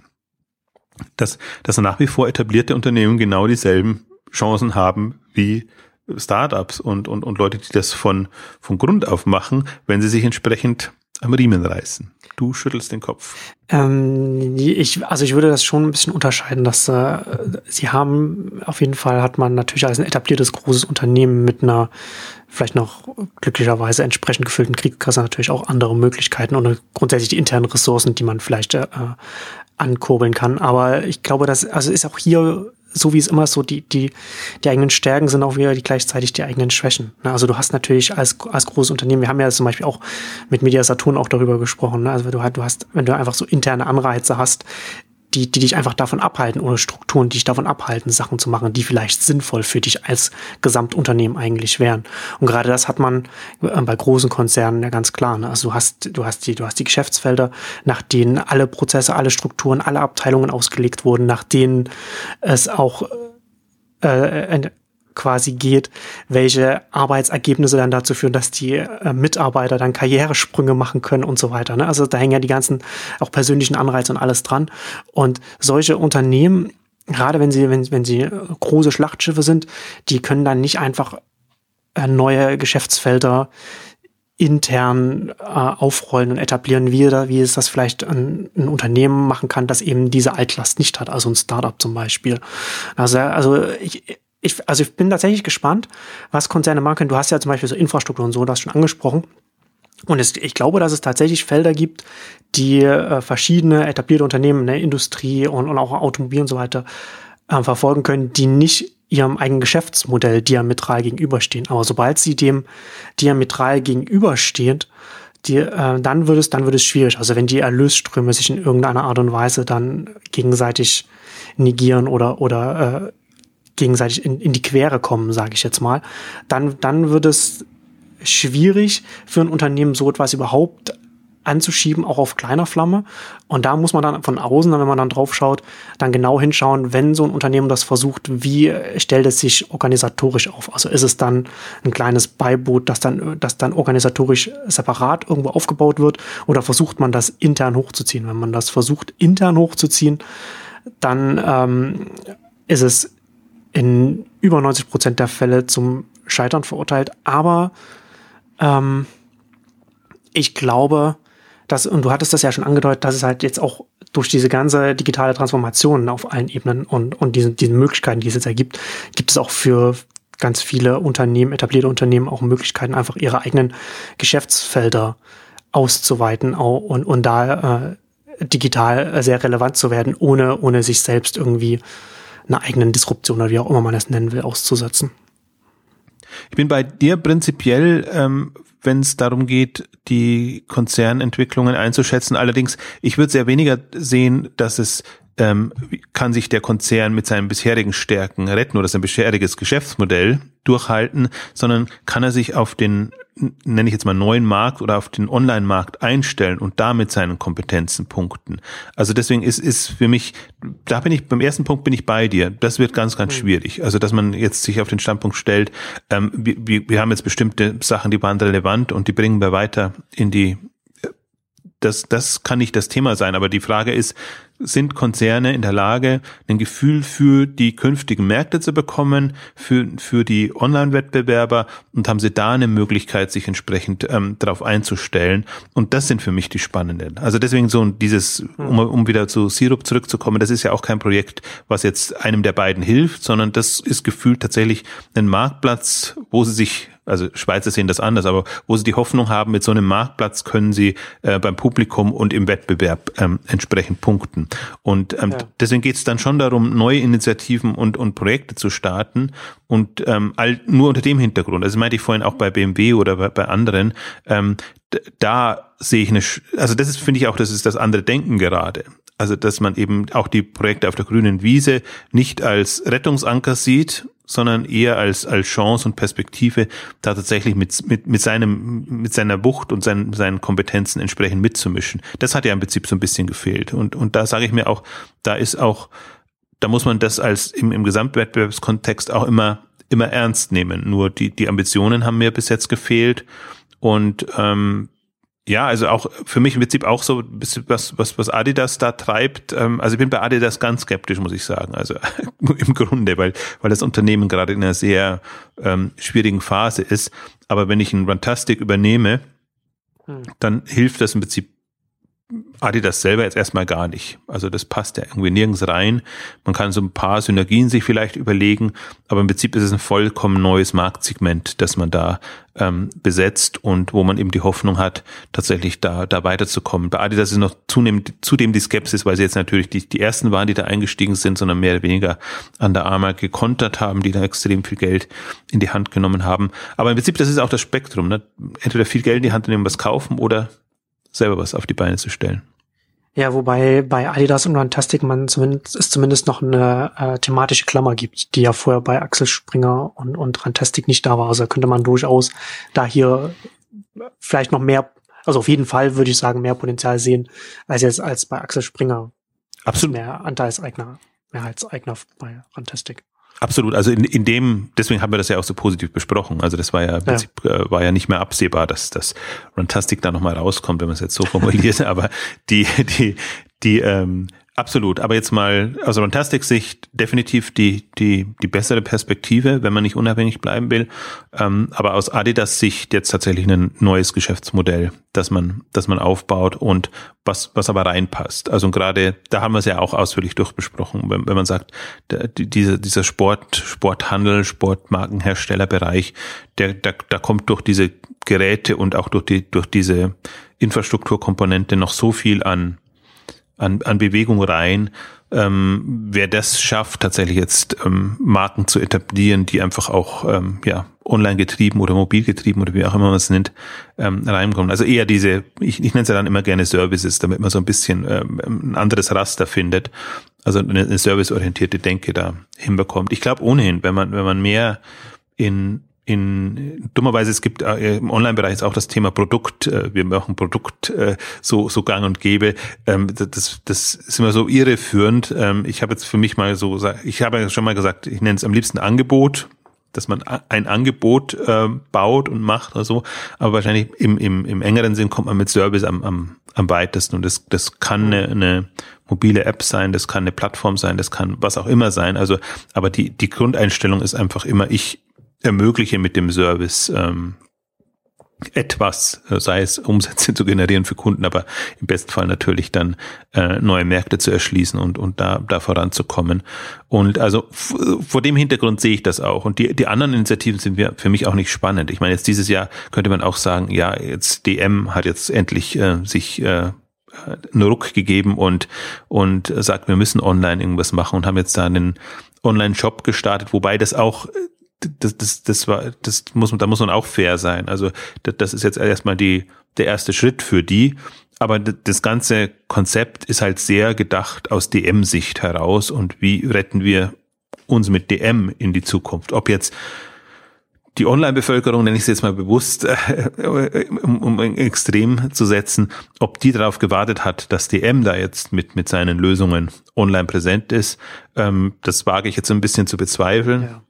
dass, dass nach wie vor etablierte Unternehmen genau dieselben Chancen haben wie Startups und, und, und Leute, die das von, von Grund auf machen, wenn sie sich entsprechend am Riemen reißen. Du schüttelst den Kopf. Ähm, ich, also ich würde das schon ein bisschen unterscheiden, dass äh, sie haben, auf jeden Fall hat man natürlich als ein etabliertes großes Unternehmen mit einer vielleicht noch glücklicherweise entsprechend gefüllten Kriegskasse natürlich auch andere Möglichkeiten und grundsätzlich die internen Ressourcen, die man vielleicht äh, ankurbeln kann. Aber ich glaube, das also ist auch hier so wie es immer so, die, die, die eigenen Stärken sind auch wieder die gleichzeitig die eigenen Schwächen. Ne? Also du hast natürlich als, als großes Unternehmen, wir haben ja zum Beispiel auch mit Media Saturn auch darüber gesprochen, ne? also du, halt, du hast, wenn du einfach so interne Anreize hast, die, die dich einfach davon abhalten oder Strukturen, die dich davon abhalten, Sachen zu machen, die vielleicht sinnvoll für dich als Gesamtunternehmen eigentlich wären. Und gerade das hat man äh, bei großen Konzernen ja ganz klar. Ne? Also du hast, du hast die, du hast die Geschäftsfelder, nach denen alle Prozesse, alle Strukturen, alle Abteilungen ausgelegt wurden, nach denen es auch äh, quasi geht, welche Arbeitsergebnisse dann dazu führen, dass die äh, Mitarbeiter dann Karrieresprünge machen können und so weiter. Ne? Also da hängen ja die ganzen auch persönlichen Anreize und alles dran. Und solche Unternehmen, gerade wenn sie, wenn, wenn sie äh, große Schlachtschiffe sind, die können dann nicht einfach äh, neue Geschäftsfelder intern äh, aufrollen und etablieren, wie, wie es das vielleicht ein, ein, Unternehmen machen kann, das eben diese Altlast nicht hat, also ein Startup zum Beispiel. Also, also ich, ich, also ich bin tatsächlich gespannt, was Konzerne machen können. Du hast ja zum Beispiel so Infrastruktur und so, das schon angesprochen. Und es, ich glaube, dass es tatsächlich Felder gibt, die äh, verschiedene etablierte Unternehmen in der Industrie und, und auch Automobil und so weiter äh, verfolgen können, die nicht ihrem eigenen Geschäftsmodell diametral gegenüberstehen. Aber sobald sie dem diametral gegenüberstehen, die, äh, dann wird es, dann wird es schwierig. Also wenn die Erlösströme sich in irgendeiner Art und Weise dann gegenseitig negieren oder oder äh, gegenseitig in, in die Quere kommen, sage ich jetzt mal, dann dann wird es schwierig für ein Unternehmen so etwas überhaupt anzuschieben, auch auf kleiner Flamme. Und da muss man dann von außen, wenn man dann drauf schaut, dann genau hinschauen, wenn so ein Unternehmen das versucht, wie stellt es sich organisatorisch auf? Also ist es dann ein kleines Beiboot, das dann, das dann organisatorisch separat irgendwo aufgebaut wird oder versucht man das intern hochzuziehen? Wenn man das versucht, intern hochzuziehen, dann ähm, ist es in über 90 Prozent der Fälle zum Scheitern verurteilt. Aber ähm, ich glaube, das, und du hattest das ja schon angedeutet, dass es halt jetzt auch durch diese ganze digitale Transformation auf allen Ebenen und, und diesen, diesen Möglichkeiten, die es jetzt ergibt, gibt es auch für ganz viele Unternehmen, etablierte Unternehmen auch Möglichkeiten, einfach ihre eigenen Geschäftsfelder auszuweiten und, und da äh, digital sehr relevant zu werden, ohne, ohne sich selbst irgendwie einer eigenen Disruption oder wie auch immer man es nennen will, auszusetzen. Ich bin bei dir prinzipiell ähm, wenn es darum geht, die Konzernentwicklungen einzuschätzen. Allerdings, ich würde sehr weniger sehen, dass es ähm, kann sich der Konzern mit seinen bisherigen Stärken retten oder sein bisheriges Geschäftsmodell durchhalten, sondern kann er sich auf den nenne ich jetzt mal neuen Markt oder auf den Online-Markt einstellen und damit seinen Kompetenzen punkten. Also deswegen ist, ist für mich, da bin ich, beim ersten Punkt bin ich bei dir. Das wird ganz, ganz mhm. schwierig. Also, dass man jetzt sich auf den Standpunkt stellt, ähm, wir, wir haben jetzt bestimmte Sachen, die waren relevant und die bringen wir weiter in die, das, das kann nicht das Thema sein. Aber die Frage ist, sind Konzerne in der Lage, ein Gefühl für die künftigen Märkte zu bekommen, für, für die Online-Wettbewerber und haben sie da eine Möglichkeit, sich entsprechend ähm, darauf einzustellen. Und das sind für mich die spannenden. Also deswegen so dieses, um, um wieder zu Sirup zurückzukommen, das ist ja auch kein Projekt, was jetzt einem der beiden hilft, sondern das ist gefühlt tatsächlich ein Marktplatz, wo sie sich also Schweizer sehen das anders, aber wo sie die Hoffnung haben, mit so einem Marktplatz können sie äh, beim Publikum und im Wettbewerb ähm, entsprechend punkten. Und ähm, ja. deswegen geht es dann schon darum, neue Initiativen und, und Projekte zu starten und ähm, all, nur unter dem Hintergrund. Also meinte ich vorhin auch bei BMW oder bei, bei anderen, ähm, da sehe ich eine, also das ist, finde ich auch, das ist das andere Denken gerade. Also, dass man eben auch die Projekte auf der grünen Wiese nicht als Rettungsanker sieht, sondern eher als, als Chance und Perspektive, da tatsächlich mit, mit, mit seinem, mit seiner Wucht und seinen, seinen Kompetenzen entsprechend mitzumischen. Das hat ja im Prinzip so ein bisschen gefehlt. Und, und da sage ich mir auch, da ist auch, da muss man das als im, im Gesamtwettbewerbskontext auch immer, immer ernst nehmen. Nur die, die Ambitionen haben mir bis jetzt gefehlt. Und ähm, ja, also auch für mich im Prinzip auch so was, was, was Adidas da treibt. Ähm, also ich bin bei Adidas ganz skeptisch, muss ich sagen. Also *laughs* im Grunde, weil, weil das Unternehmen gerade in einer sehr ähm, schwierigen Phase ist. Aber wenn ich ein Runtastic übernehme, hm. dann hilft das im Prinzip Adidas selber jetzt erstmal gar nicht. Also das passt ja irgendwie nirgends rein. Man kann so ein paar Synergien sich vielleicht überlegen, aber im Prinzip ist es ein vollkommen neues Marktsegment, das man da ähm, besetzt und wo man eben die Hoffnung hat, tatsächlich da, da weiterzukommen. Bei Adidas ist noch zunehmend, zudem die Skepsis, weil sie jetzt natürlich die, die ersten waren, die da eingestiegen sind, sondern mehr oder weniger an der Arme gekontert haben, die da extrem viel Geld in die Hand genommen haben. Aber im Prinzip, das ist auch das Spektrum. Ne? Entweder viel Geld in die Hand nehmen, was kaufen oder selber was auf die Beine zu stellen. Ja, wobei bei Adidas und Fantastic man zumindest, es zumindest noch eine äh, thematische Klammer gibt, die ja vorher bei Axel Springer und, und Fantastic nicht da war. Also könnte man durchaus da hier vielleicht noch mehr, also auf jeden Fall würde ich sagen, mehr Potenzial sehen, als jetzt als bei Axel Springer. Absolut. Mehr Anteilseigner, Mehrheitseigner bei Fantastic. Absolut, also in, in dem, deswegen haben wir das ja auch so positiv besprochen. Also das war ja, ja. Äh, war ja nicht mehr absehbar, dass das Runtastic da nochmal rauskommt, wenn man es jetzt so formuliert. *laughs* Aber die, die, die, ähm, Absolut, aber jetzt mal aus Runtastic-Sicht definitiv die, die, die bessere Perspektive, wenn man nicht unabhängig bleiben will. Ähm, aber aus Adidas-Sicht jetzt tatsächlich ein neues Geschäftsmodell, das man, das man aufbaut und was, was aber reinpasst. Also gerade, da haben wir es ja auch ausführlich durchbesprochen, wenn, wenn man sagt, der, dieser, dieser Sport, Sporthandel, Sportmarkenherstellerbereich, der, der, da kommt durch diese Geräte und auch durch die, durch diese Infrastrukturkomponente noch so viel an an, an Bewegung rein. Ähm, wer das schafft, tatsächlich jetzt ähm, Marken zu etablieren, die einfach auch ähm, ja online getrieben oder mobil getrieben oder wie auch immer man es nennt, ähm, reinkommen. Also eher diese, ich, ich nenne es ja dann immer gerne Services, damit man so ein bisschen ähm, ein anderes Raster findet. Also eine, eine serviceorientierte Denke da hinbekommt. Ich glaube ohnehin, wenn man, wenn man mehr in in dummerweise es gibt äh, im Online-Bereich auch das Thema Produkt. Äh, wir machen Produkt äh, so so gang und gäbe. Ähm, das das ist immer so irreführend. Ähm, ich habe jetzt für mich mal so ich habe schon mal gesagt, ich nenne es am liebsten Angebot dass man ein Angebot baut und macht oder so, aber wahrscheinlich im, im, im engeren Sinn kommt man mit Service am, am, am weitesten und das, das kann eine, eine mobile App sein, das kann eine Plattform sein, das kann was auch immer sein. Also, aber die, die Grundeinstellung ist einfach immer, ich, ermögliche mit dem Service ähm, etwas, äh, sei es Umsätze *laughs* zu generieren für Kunden, aber im besten Fall natürlich dann äh, neue Märkte zu erschließen und, und da, da voranzukommen. Und also vor dem Hintergrund sehe ich das auch. Und die, die anderen Initiativen sind für mich auch nicht spannend. Ich meine, jetzt dieses Jahr könnte man auch sagen, ja, jetzt DM hat jetzt endlich äh, sich äh, einen Ruck gegeben und, und sagt, wir müssen online irgendwas machen und haben jetzt da einen Online-Shop gestartet, wobei das auch das, das, das war, das muss man, da muss man auch fair sein. Also das, das ist jetzt erstmal die, der erste Schritt für die. Aber das ganze Konzept ist halt sehr gedacht aus DM-Sicht heraus und wie retten wir uns mit DM in die Zukunft. Ob jetzt die Online-Bevölkerung, nenne ich es jetzt mal bewusst, äh, um, um extrem zu setzen, ob die darauf gewartet hat, dass DM da jetzt mit, mit seinen Lösungen online präsent ist, ähm, das wage ich jetzt ein bisschen zu bezweifeln. Ja.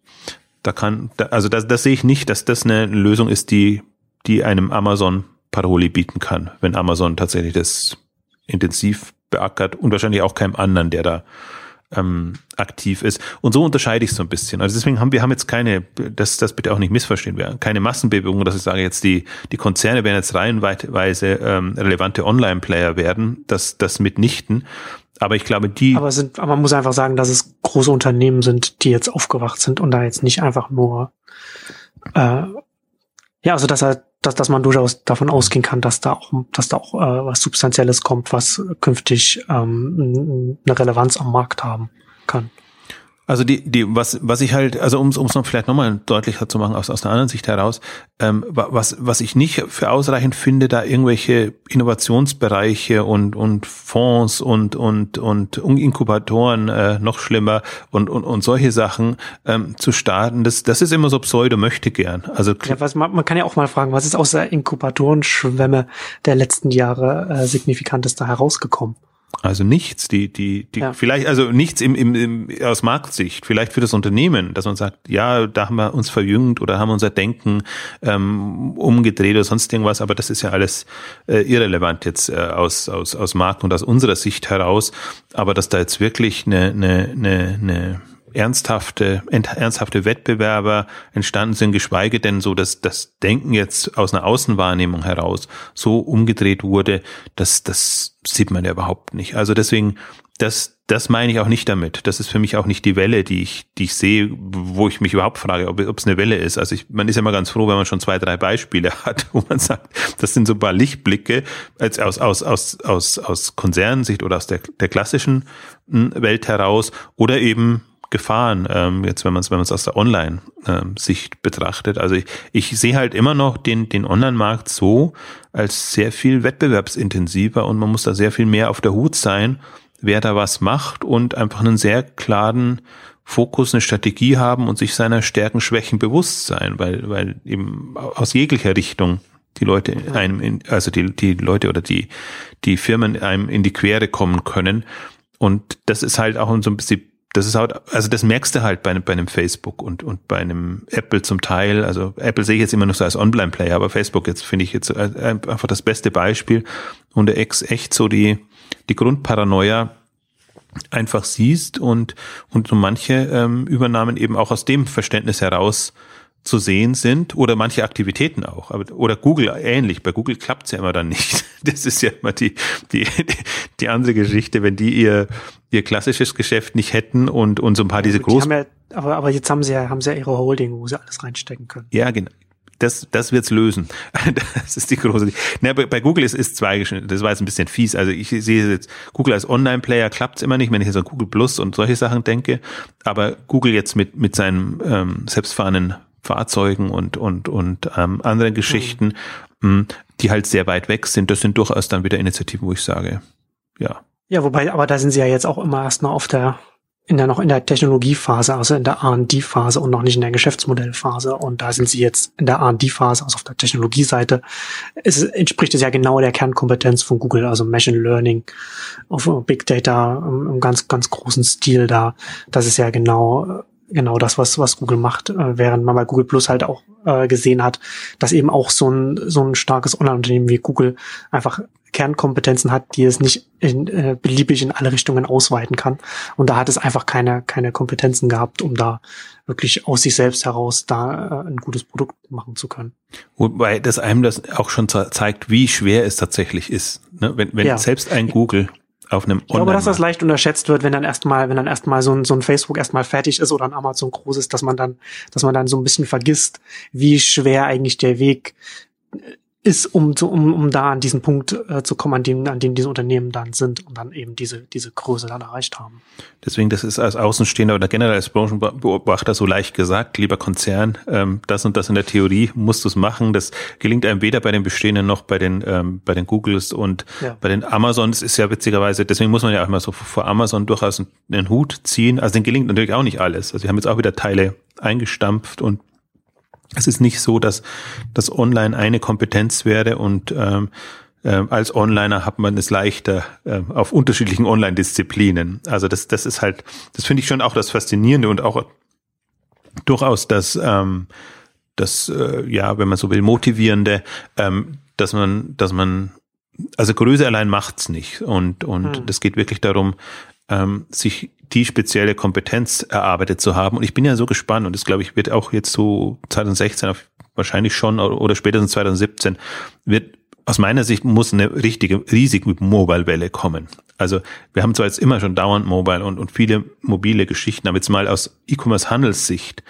Da kann, also das, das sehe ich nicht, dass das eine Lösung ist, die, die einem Amazon Paroli bieten kann, wenn Amazon tatsächlich das intensiv beackert und wahrscheinlich auch keinem anderen, der da ähm, aktiv ist. Und so unterscheide ich es so ein bisschen. Also deswegen haben wir haben jetzt keine, das, das bitte auch nicht missverstehen, wir keine Massenbewegung, dass ich sage jetzt, die, die Konzerne werden jetzt reihenweise ähm, relevante Online-Player werden, das, das mitnichten. Aber ich glaube, die. Aber sind, aber man muss einfach sagen, dass es große Unternehmen sind, die jetzt aufgewacht sind und da jetzt nicht einfach nur, äh, ja, also dass er, dass, dass man durchaus davon ausgehen kann, dass da auch, dass da auch äh, was Substanzielles kommt, was künftig ähm, eine Relevanz am Markt haben kann. Also die, die, was, was ich halt, also um es noch vielleicht nochmal deutlicher zu machen aus, aus einer anderen Sicht heraus, ähm, was, was ich nicht für ausreichend finde, da irgendwelche Innovationsbereiche und, und Fonds und, und, und Inkubatoren äh, noch schlimmer und, und, und solche Sachen ähm, zu starten, das, das ist immer so Pseudo möchte gern. Also ja, was, man, man kann ja auch mal fragen, was ist aus der Inkubatorenschwemme der letzten Jahre äh, signifikantes da herausgekommen? Also nichts, die, die, die, ja. vielleicht, also nichts im, im, im, aus Marktsicht, vielleicht für das Unternehmen, dass man sagt, ja, da haben wir uns verjüngt oder haben unser Denken ähm, umgedreht oder sonst irgendwas, aber das ist ja alles äh, irrelevant jetzt äh, aus, aus, aus Markt und aus unserer Sicht heraus. Aber dass da jetzt wirklich eine, eine, eine, eine ernsthafte, ernsthafte Wettbewerber entstanden sind, geschweige denn so, dass das Denken jetzt aus einer Außenwahrnehmung heraus so umgedreht wurde, das, das sieht man ja überhaupt nicht. Also deswegen, das, das meine ich auch nicht damit. Das ist für mich auch nicht die Welle, die ich, die ich sehe, wo ich mich überhaupt frage, ob, ob es eine Welle ist. Also ich, man ist ja immer ganz froh, wenn man schon zwei, drei Beispiele *laughs* hat, wo man sagt, das sind so ein paar Lichtblicke als aus, aus, aus, aus, aus Konzernsicht oder aus der, der klassischen hm, Welt heraus oder eben Gefahren, ähm, jetzt wenn man es wenn man aus der Online-Sicht betrachtet. Also ich, ich sehe halt immer noch den, den Online-Markt so als sehr viel wettbewerbsintensiver und man muss da sehr viel mehr auf der Hut sein, wer da was macht und einfach einen sehr klaren Fokus, eine Strategie haben und sich seiner Stärken, Schwächen bewusst sein, weil, weil eben aus jeglicher Richtung die Leute einem, in, also die, die Leute oder die, die Firmen einem in die Quere kommen können. Und das ist halt auch so ein bisschen das ist halt, also das merkst du halt bei, bei einem Facebook und, und bei einem Apple zum Teil. Also Apple sehe ich jetzt immer noch so als Online-Player, aber Facebook jetzt finde ich jetzt einfach das beste Beispiel und der Ex echt so die, die Grundparanoia einfach siehst und, und so manche ähm, Übernahmen eben auch aus dem Verständnis heraus zu sehen sind oder manche Aktivitäten auch. Aber, oder Google ähnlich. Bei Google klappt's ja immer dann nicht. *laughs* Das ist ja immer die, die, die andere Geschichte, wenn die ihr, ihr klassisches Geschäft nicht hätten und, und so ein paar diese großen. Ja, aber, aber jetzt haben sie ja, haben sie ja ihre Holding, wo sie alles reinstecken können. Ja, genau. Das, das wird's lösen. *laughs* Das ist die große. Na, bei, bei Google ist, ist zweigeschnitten. Das war jetzt ein bisschen fies. Also ich sehe jetzt Google als Online-Player klappt's immer nicht, wenn ich jetzt an Google Plus und solche Sachen denke. Aber Google jetzt mit mit seinem ähm, selbstfahrenden Fahrzeugen und, und, und ähm, anderen Geschichten, mhm. die halt sehr weit weg sind. Das sind durchaus dann wieder Initiativen, wo ich sage, ja. Ja, wobei, aber da sind sie ja jetzt auch immer erst noch auf der, in der noch in der Technologiephase, also in der R&D-Phase und noch nicht in der Geschäftsmodellphase. Und da sind sie jetzt in der R&D-Phase, also auf der Technologieseite. Es entspricht es ja genau der Kernkompetenz von Google, also Machine Learning, auf Big Data im ganz, ganz großen Stil da. Das ist ja genau genau das, was, was Google macht, äh, während man bei Google Plus halt auch äh, gesehen hat, dass eben auch so ein, so ein starkes Online-Unternehmen wie Google einfach Kernkompetenzen hat, die es nicht in, äh, beliebig in alle Richtungen ausweiten kann. Und da hat es einfach keine, keine Kompetenzen gehabt, um da wirklich aus sich selbst heraus da äh, ein gutes Produkt machen zu können. Wobei das einem das auch schon zeigt, wie schwer es tatsächlich ist. Ne? Wenn, wenn ja. selbst ein Google auf einem Ich glaube, dass das leicht unterschätzt wird, wenn dann erstmal, wenn dann erstmal so ein, so ein Facebook erstmal fertig ist oder ein Amazon groß ist, dass man dann, dass man dann so ein bisschen vergisst, wie schwer eigentlich der Weg ist, um, um, um da an diesen Punkt äh, zu kommen, an dem, an dem diese Unternehmen dann sind und dann eben diese, diese Größe dann erreicht haben. Deswegen, das ist als Außenstehender oder generell als Branchenbeobachter so leicht gesagt, lieber Konzern, ähm, das und das in der Theorie musst du es machen. Das gelingt einem weder bei den bestehenden noch bei den, ähm, bei den Googles und ja. bei den Amazons ist ja witzigerweise, deswegen muss man ja auch mal so vor Amazon durchaus einen Hut ziehen. Also den gelingt natürlich auch nicht alles. Also wir haben jetzt auch wieder Teile eingestampft und es ist nicht so, dass das Online eine Kompetenz wäre und ähm, äh, als Onliner hat man es leichter äh, auf unterschiedlichen Online-Disziplinen. Also das, das ist halt, das finde ich schon auch das Faszinierende und auch durchaus das, ähm, das äh, ja, wenn man so will, motivierende, ähm, dass man, dass man, also Größe allein macht's nicht und und hm. das geht wirklich darum, ähm, sich die spezielle Kompetenz erarbeitet zu haben. Und ich bin ja so gespannt und das glaube ich wird auch jetzt so 2016 wahrscheinlich schon oder spätestens 2017 wird aus meiner Sicht muss eine richtige, riesige Mobile-Welle kommen. Also wir haben zwar jetzt immer schon dauernd Mobile und, und viele mobile Geschichten, aber jetzt mal aus E-Commerce-Handelssicht,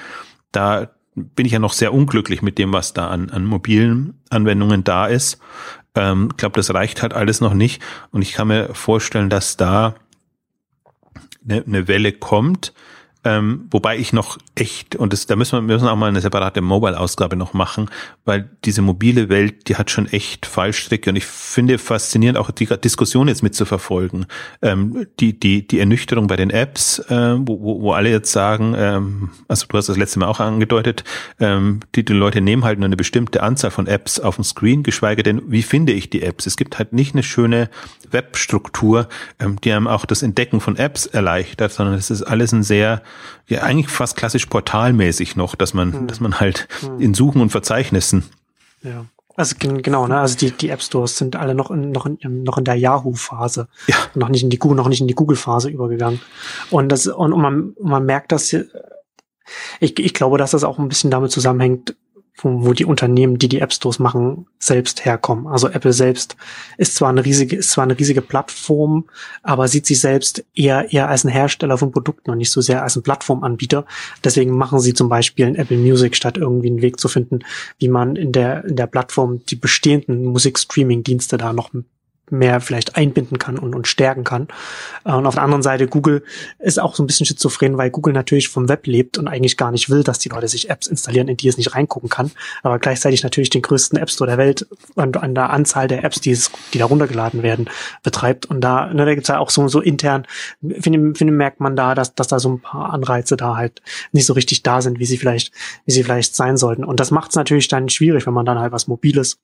da bin ich ja noch sehr unglücklich mit dem, was da an, an mobilen Anwendungen da ist. Ähm, ich glaube, das reicht halt alles noch nicht. Und ich kann mir vorstellen, dass da eine, eine Welle kommt, ähm, wobei ich noch echt, und das, da müssen wir, müssen auch mal eine separate Mobile-Ausgabe noch machen, weil diese mobile Welt, die hat schon echt Fallstricke und ich finde faszinierend auch die Diskussion jetzt mitzuverfolgen. Ähm, die, die, die Ernüchterung bei den Apps, äh, wo, wo, wo alle jetzt sagen, ähm, also du hast das letzte Mal auch angedeutet, ähm, die, die Leute nehmen halt nur eine bestimmte Anzahl von Apps auf dem Screen, geschweige denn, wie finde ich die Apps? Es gibt halt nicht eine schöne Webstruktur, ähm, die einem auch das Entdecken von Apps erleichtert, sondern es ist alles ein sehr ja eigentlich fast klassisch portalmäßig noch, dass man, hm. dass man halt hm. in Suchen und Verzeichnissen. Ja. Also genau, ne? Also die, die App Stores sind alle noch in, noch in, noch in der Yahoo-Phase. Ja. Noch nicht in die Google, noch nicht in die Google-Phase übergegangen. Und das, und, und man, man merkt das, ich, ich glaube, dass das auch ein bisschen damit zusammenhängt, wo, wo die Unternehmen, die die App Stores machen, selbst herkommen. Also Apple selbst ist zwar eine riesige, ist zwar eine riesige Plattform, aber sieht sich selbst eher, eher als ein Hersteller von Produkten und nicht so sehr als ein Plattformanbieter. Deswegen machen sie zum Beispiel in Apple Music, statt irgendwie einen Weg zu finden, wie man in der, in der Plattform die bestehenden Musikstreaming-Dienste da noch mehr vielleicht einbinden kann und, und stärken kann. Äh, und auf der anderen Seite, Google ist auch so ein bisschen schizophren, weil Google natürlich vom Web lebt und eigentlich gar nicht will, dass die Leute sich Apps installieren, in die es nicht reingucken kann, aber gleichzeitig natürlich den größten App Store der Welt und an der Anzahl der Apps, die, es, die da runtergeladen werden, betreibt. Und da, ne, da gibt's ja auch so, so intern, finde, finde merkt man da, dass, dass da so ein paar Anreize da halt nicht so richtig da sind, wie sie vielleicht, wie sie vielleicht sein sollten. Und das macht es natürlich dann schwierig, wenn man dann halt was Mobiles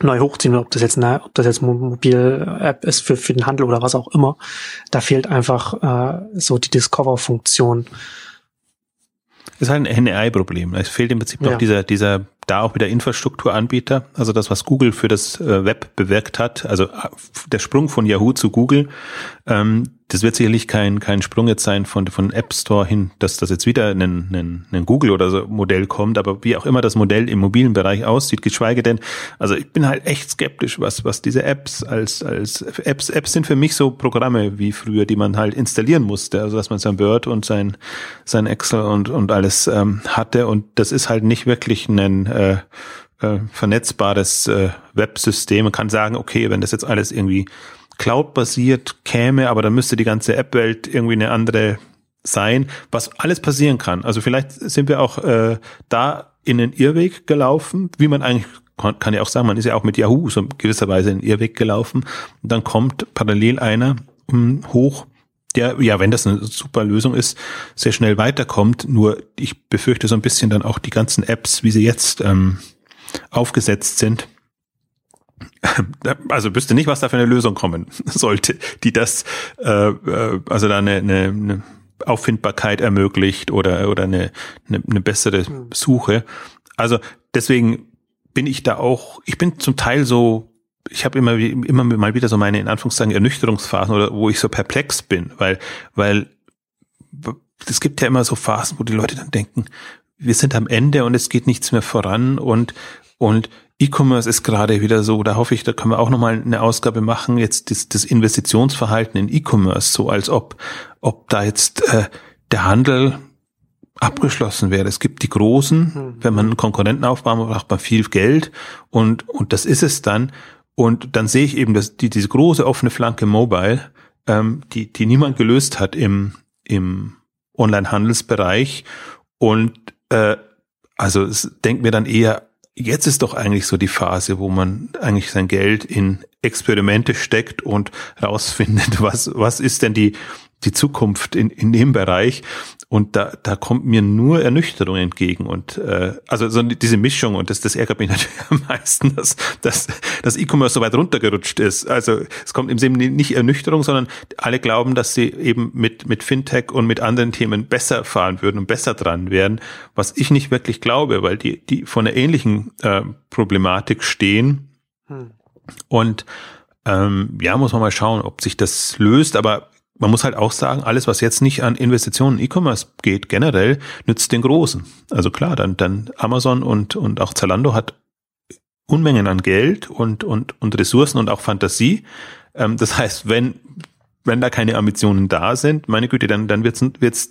neu hochziehen, ob das jetzt eine, ob das jetzt Mobil-App ist für, für den Handel oder was auch immer. Da fehlt einfach äh, so die Discover-Funktion. Ist halt ein NAI-Problem. Es fehlt im Prinzip noch ja. dieser, dieser da auch wieder Infrastrukturanbieter, also das, was Google für das äh, Web bewirkt hat, also äh, der Sprung von Yahoo zu Google, ähm, das wird sicherlich kein, kein Sprung jetzt sein von, von App Store hin, dass das jetzt wieder ein, ein, ein Google oder so Modell kommt, aber wie auch immer das Modell im mobilen Bereich aussieht, geschweige denn, also ich bin halt echt skeptisch, was, was diese Apps als, als Apps, Apps sind für mich so Programme wie früher, die man halt installieren musste, also dass man sein Word und sein, sein Excel und, und alles ähm, hatte. Und das ist halt nicht wirklich ein äh, äh, vernetzbares äh, Websystem. Man kann sagen, okay, wenn das jetzt alles irgendwie Cloud-basiert käme, aber dann müsste die ganze App-Welt irgendwie eine andere sein, was alles passieren kann. Also vielleicht sind wir auch äh, da in den Irrweg gelaufen, wie man eigentlich kann, ja auch sagen, man ist ja auch mit Yahoo so gewisserweise in den Irrweg gelaufen. Und dann kommt parallel einer um, hoch, der, ja, wenn das eine super Lösung ist, sehr schnell weiterkommt. Nur ich befürchte so ein bisschen dann auch die ganzen Apps, wie sie jetzt ähm, aufgesetzt sind. *laughs* Also wüsste nicht, was da für eine Lösung kommen *laughs* sollte, die das, äh, äh, also da eine, eine, eine Auffindbarkeit ermöglicht oder, oder eine, eine, eine bessere hm. Suche. Also deswegen bin ich da auch, ich bin zum Teil so ich habe immer, immer mal wieder so meine, in Anführungszeichen, Ernüchterungsphasen oder wo ich so perplex bin, weil, weil es gibt ja immer so Phasen, wo die Leute dann denken, wir sind am Ende und es geht nichts mehr voran und, und E-Commerce ist gerade wieder so, da hoffe ich, da können wir auch nochmal eine Ausgabe machen, jetzt das, das Investitionsverhalten in E-Commerce, so als ob, ob da jetzt äh, der Handel abgeschlossen wäre. Es gibt die Großen, hm. wenn man einen Konkurrenten aufbauen, braucht man viel Geld und, und das ist es dann. Und dann sehe ich eben, dass die, diese große offene Flanke Mobile, ähm, die, die niemand gelöst hat im, im Online-Handelsbereich. Und äh, also es denkt mir dann eher, jetzt ist doch eigentlich so die Phase, wo man eigentlich sein Geld in Experimente steckt und rausfindet, was, was ist denn die, die Zukunft in, in dem Bereich. Und da, da kommt mir nur Ernüchterung entgegen. Und äh, also so diese Mischung, und das, das ärgert mich *laughs* natürlich am meisten, dass, dass, dass E-Commerce so weit runtergerutscht ist. Also es kommt im Sinne nicht Ernüchterung, sondern alle glauben, dass sie eben mit, mit Fintech und mit anderen Themen besser fahren würden und besser dran wären, was ich nicht wirklich glaube, weil die, die von einer ähnlichen äh, Problematik stehen. Hm. Und ähm, ja, muss man mal schauen, ob sich das löst. Aber man muss halt auch sagen, alles, was jetzt nicht an Investitionen in E-Commerce geht, generell, nützt den Großen. Also klar, dann, dann Amazon und, und auch Zalando hat Unmengen an Geld und, und, und Ressourcen und auch Fantasie. Ähm, das heißt, wenn, wenn da keine Ambitionen da sind, meine Güte, dann, dann wird's, wird's,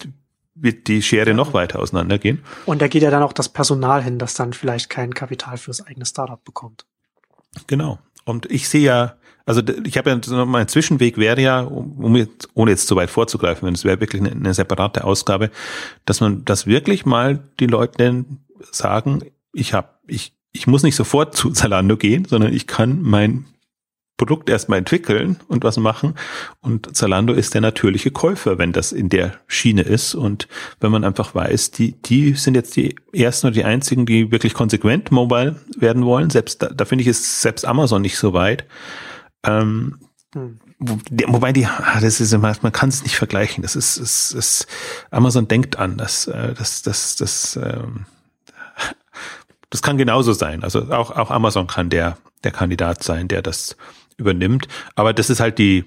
wird die Schere noch weiter auseinandergehen. Und da geht ja dann auch das Personal hin, das dann vielleicht kein Kapital fürs eigene Startup bekommt. Genau. Und ich sehe ja, also ich habe ja mein Zwischenweg wäre ja, um jetzt, ohne jetzt zu weit vorzugreifen, wenn es wäre wirklich eine, eine, separate Ausgabe, dass man das wirklich mal die Leute sagen, ich habe, ich, ich muss nicht sofort zu Zalando gehen, sondern ich kann mein Produkt erstmal entwickeln und was machen. Und Zalando ist der natürliche Käufer, wenn das in der Schiene ist. Und wenn man einfach weiß, die, die sind jetzt die ersten oder die einzigen, die wirklich konsequent mobile werden wollen. Selbst da, da finde ich es selbst Amazon nicht so weit. Ähm, hm. wo, wobei die, ah, das ist immer, man kann es nicht vergleichen. Das ist, ist, ist Amazon denkt an, das, äh, das, das, das, ähm, *laughs* das kann genauso sein. Also auch, auch Amazon kann der, der Kandidat sein, der das übernimmt. Aber das ist halt die,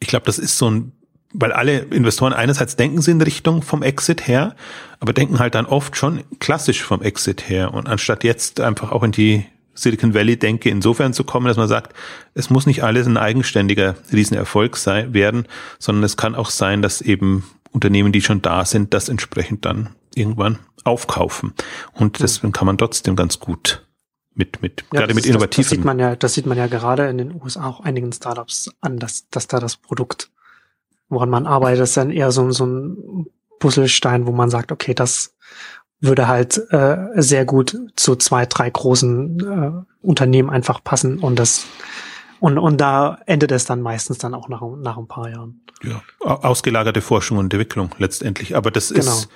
ich glaube, das ist so ein, weil alle Investoren einerseits denken sie in Richtung vom Exit her, aber denken halt dann oft schon klassisch vom Exit her und anstatt jetzt einfach auch in die Silicon Valley denke, insofern zu kommen, dass man sagt, es muss nicht alles ein eigenständiger Riesenerfolg sein, werden, sondern es kann auch sein, dass eben Unternehmen, die schon da sind, das entsprechend dann irgendwann aufkaufen. Und hm. deswegen kann man trotzdem ganz gut mit, mit, ja, gerade mit innovativen. Das, das, sieht man ja, das sieht man ja gerade in den USA auch einigen Startups an, dass, dass da das Produkt, woran man arbeitet, ist dann eher so, so ein Puzzlestein, wo man sagt, okay, das würde halt äh, sehr gut zu zwei, drei großen äh, Unternehmen einfach passen und das und, und da endet es dann meistens dann auch nach, nach ein paar Jahren. Ja, ausgelagerte Forschung und Entwicklung letztendlich. Aber das genau. ist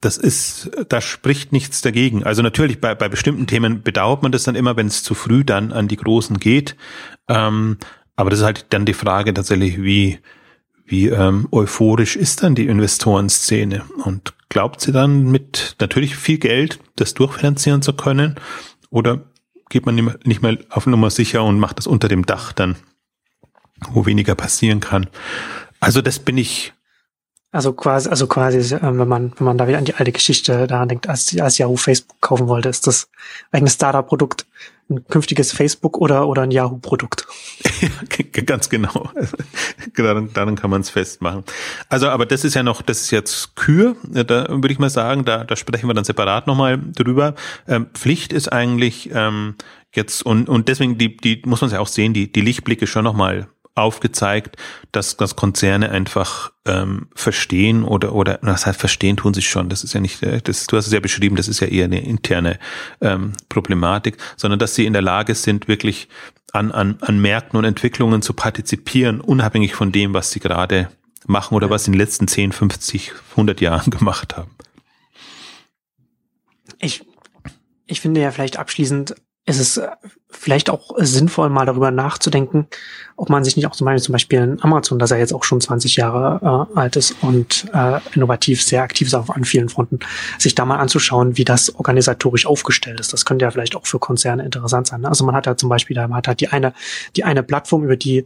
das ist, da spricht nichts dagegen. Also natürlich bei, bei bestimmten Themen bedauert man das dann immer, wenn es zu früh dann an die Großen geht. Ähm, aber das ist halt dann die Frage tatsächlich, wie, wie ähm, euphorisch ist dann die Investorenszene? Und glaubt sie dann mit natürlich viel Geld das durchfinanzieren zu können? Oder geht man nicht mehr auf Nummer sicher und macht das unter dem Dach dann, wo weniger passieren kann? Also das bin ich also quasi, also quasi, äh, wenn man, wenn man da wieder an die alte Geschichte daran denkt, als, als Yahoo Facebook kaufen wollte, ist das eigene Startup-Produkt ein künftiges Facebook oder, oder ein Yahoo-Produkt. *laughs* Ganz genau. daran, daran kann man es festmachen. Also, aber das ist ja noch, das ist jetzt Kür, da würde ich mal sagen, da, da sprechen wir dann separat nochmal drüber. Ähm, Pflicht ist eigentlich ähm, jetzt, und, und deswegen, die, die muss man ja auch sehen, die, die Lichtblicke schon nochmal aufgezeigt, dass, dass Konzerne einfach ähm, verstehen oder oder das heißt verstehen tun sie schon. Das ist ja nicht, äh, das du hast es ja beschrieben, das ist ja eher eine interne ähm, Problematik, sondern dass sie in der Lage sind, wirklich an, an, an Märkten und Entwicklungen zu partizipieren, unabhängig von dem, was sie gerade machen oder was sie in den letzten 10, 50, 100 Jahren *laughs* gemacht haben. Ich, ich finde ja vielleicht abschließend es äh, vielleicht auch sinnvoll, mal darüber nachzudenken, ob man sich nicht auch zum Beispiel, zum Beispiel in Amazon, das ja jetzt auch schon 20 Jahre äh, alt ist und äh, innovativ sehr aktiv ist an vielen Fronten, sich da mal anzuschauen, wie das organisatorisch aufgestellt ist. Das könnte ja vielleicht auch für Konzerne interessant sein. Ne? Also man hat ja zum Beispiel, man hat halt die eine, die eine Plattform, über die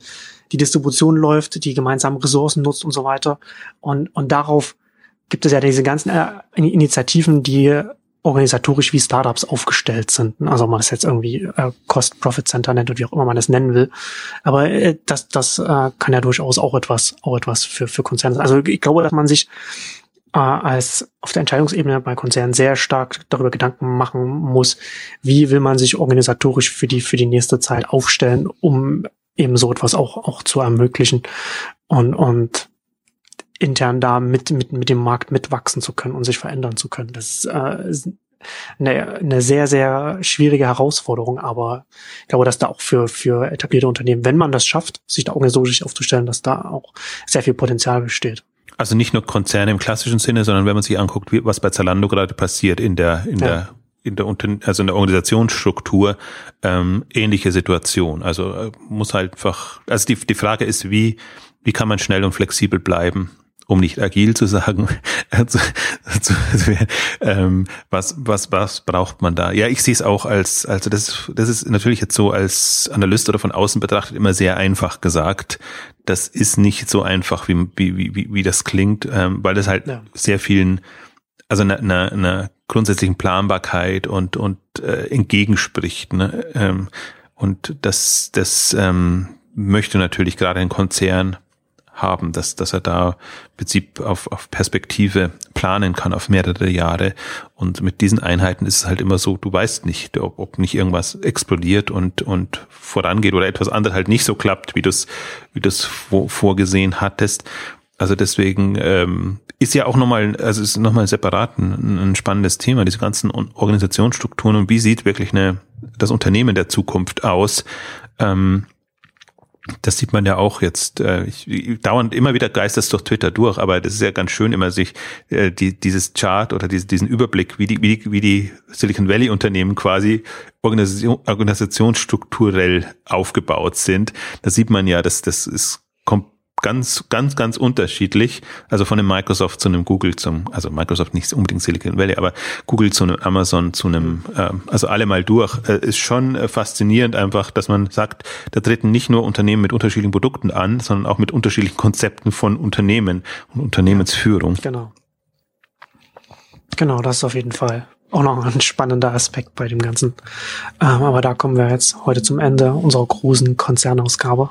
die Distribution läuft, die gemeinsamen Ressourcen nutzt und so weiter. Und, und darauf gibt es ja diese ganzen äh, Initiativen, die organisatorisch wie Startups aufgestellt sind. Also ob man das jetzt irgendwie äh, Cost-Profit-Center nennt oder wie auch immer man das nennen will. Aber äh, das, das äh, kann ja durchaus auch etwas, auch etwas für, für Konzerne sein. Also ich glaube, dass man sich äh, als auf der Entscheidungsebene bei Konzernen sehr stark darüber Gedanken machen muss, wie will man sich organisatorisch für die, für die nächste Zeit aufstellen, um eben so etwas auch, auch zu ermöglichen. Und, und intern da mit, mit, mit dem Markt mitwachsen zu können und sich verändern zu können. Das ist, äh, eine, eine sehr, sehr schwierige Herausforderung, aber ich glaube, dass da auch für, für etablierte Unternehmen, wenn man das schafft, sich da organisatorisch aufzustellen, dass da auch sehr viel Potenzial besteht. Also nicht nur Konzerne im klassischen Sinne, sondern wenn man sich anguckt, wie, was bei Zalando gerade passiert in der, in ja. der in der also in der Organisationsstruktur ähm, ähnliche Situation. Also äh, muss halt einfach, also die, die Frage ist, wie, wie kann man schnell und flexibel bleiben um nicht agil zu sagen, *laughs* also, ähm, was, was, was braucht man da? Ja, ich sehe es auch als, also das, das ist natürlich jetzt so als Analyst oder von außen betrachtet immer sehr einfach gesagt. Das ist nicht so einfach, wie, wie, wie, wie das klingt, ähm, weil das halt ja. sehr vielen, also einer, einer, einer grundsätzlichen Planbarkeit und, und äh, entgegenspricht. Ne? Ähm, und das, das ähm, möchte natürlich gerade ein Konzern haben, dass, dass er da im Prinzip auf, auf Perspektive planen kann, auf mehrere Jahre. Und mit diesen Einheiten ist es halt immer so, du weißt nicht, ob, ob nicht irgendwas explodiert und, und vorangeht oder etwas anderes halt nicht so klappt, wie du es wie du's vorgesehen hattest. Also deswegen ähm, ist ja auch nochmal, also ist nochmal separat ein, ein spannendes Thema, diese ganzen Organisationsstrukturen und wie sieht wirklich eine, das Unternehmen der Zukunft aus. Ähm, das sieht man ja auch jetzt äh, ich, dauernd immer wieder geistert durch Twitter durch, aber das ist ja ganz schön immer sich äh, die, dieses Chart oder diese, diesen Überblick, wie die, wie die, wie die Silicon Valley Unternehmen quasi Organisation, organisationsstrukturell aufgebaut sind. Da sieht man ja, dass das ist ganz, ganz, ganz unterschiedlich. Also von einem Microsoft zu einem Google zum, also Microsoft nicht unbedingt Silicon Valley, aber Google zu einem Amazon zu einem, äh, also alle mal durch, ist schon äh, faszinierend einfach, dass man sagt, da treten nicht nur Unternehmen mit unterschiedlichen Produkten an, sondern auch mit unterschiedlichen Konzepten von Unternehmen und Unternehmensführung. Genau. Genau, das ist auf jeden Fall auch noch ein spannender Aspekt bei dem Ganzen. Ähm, aber da kommen wir jetzt heute zum Ende unserer großen Konzernausgabe.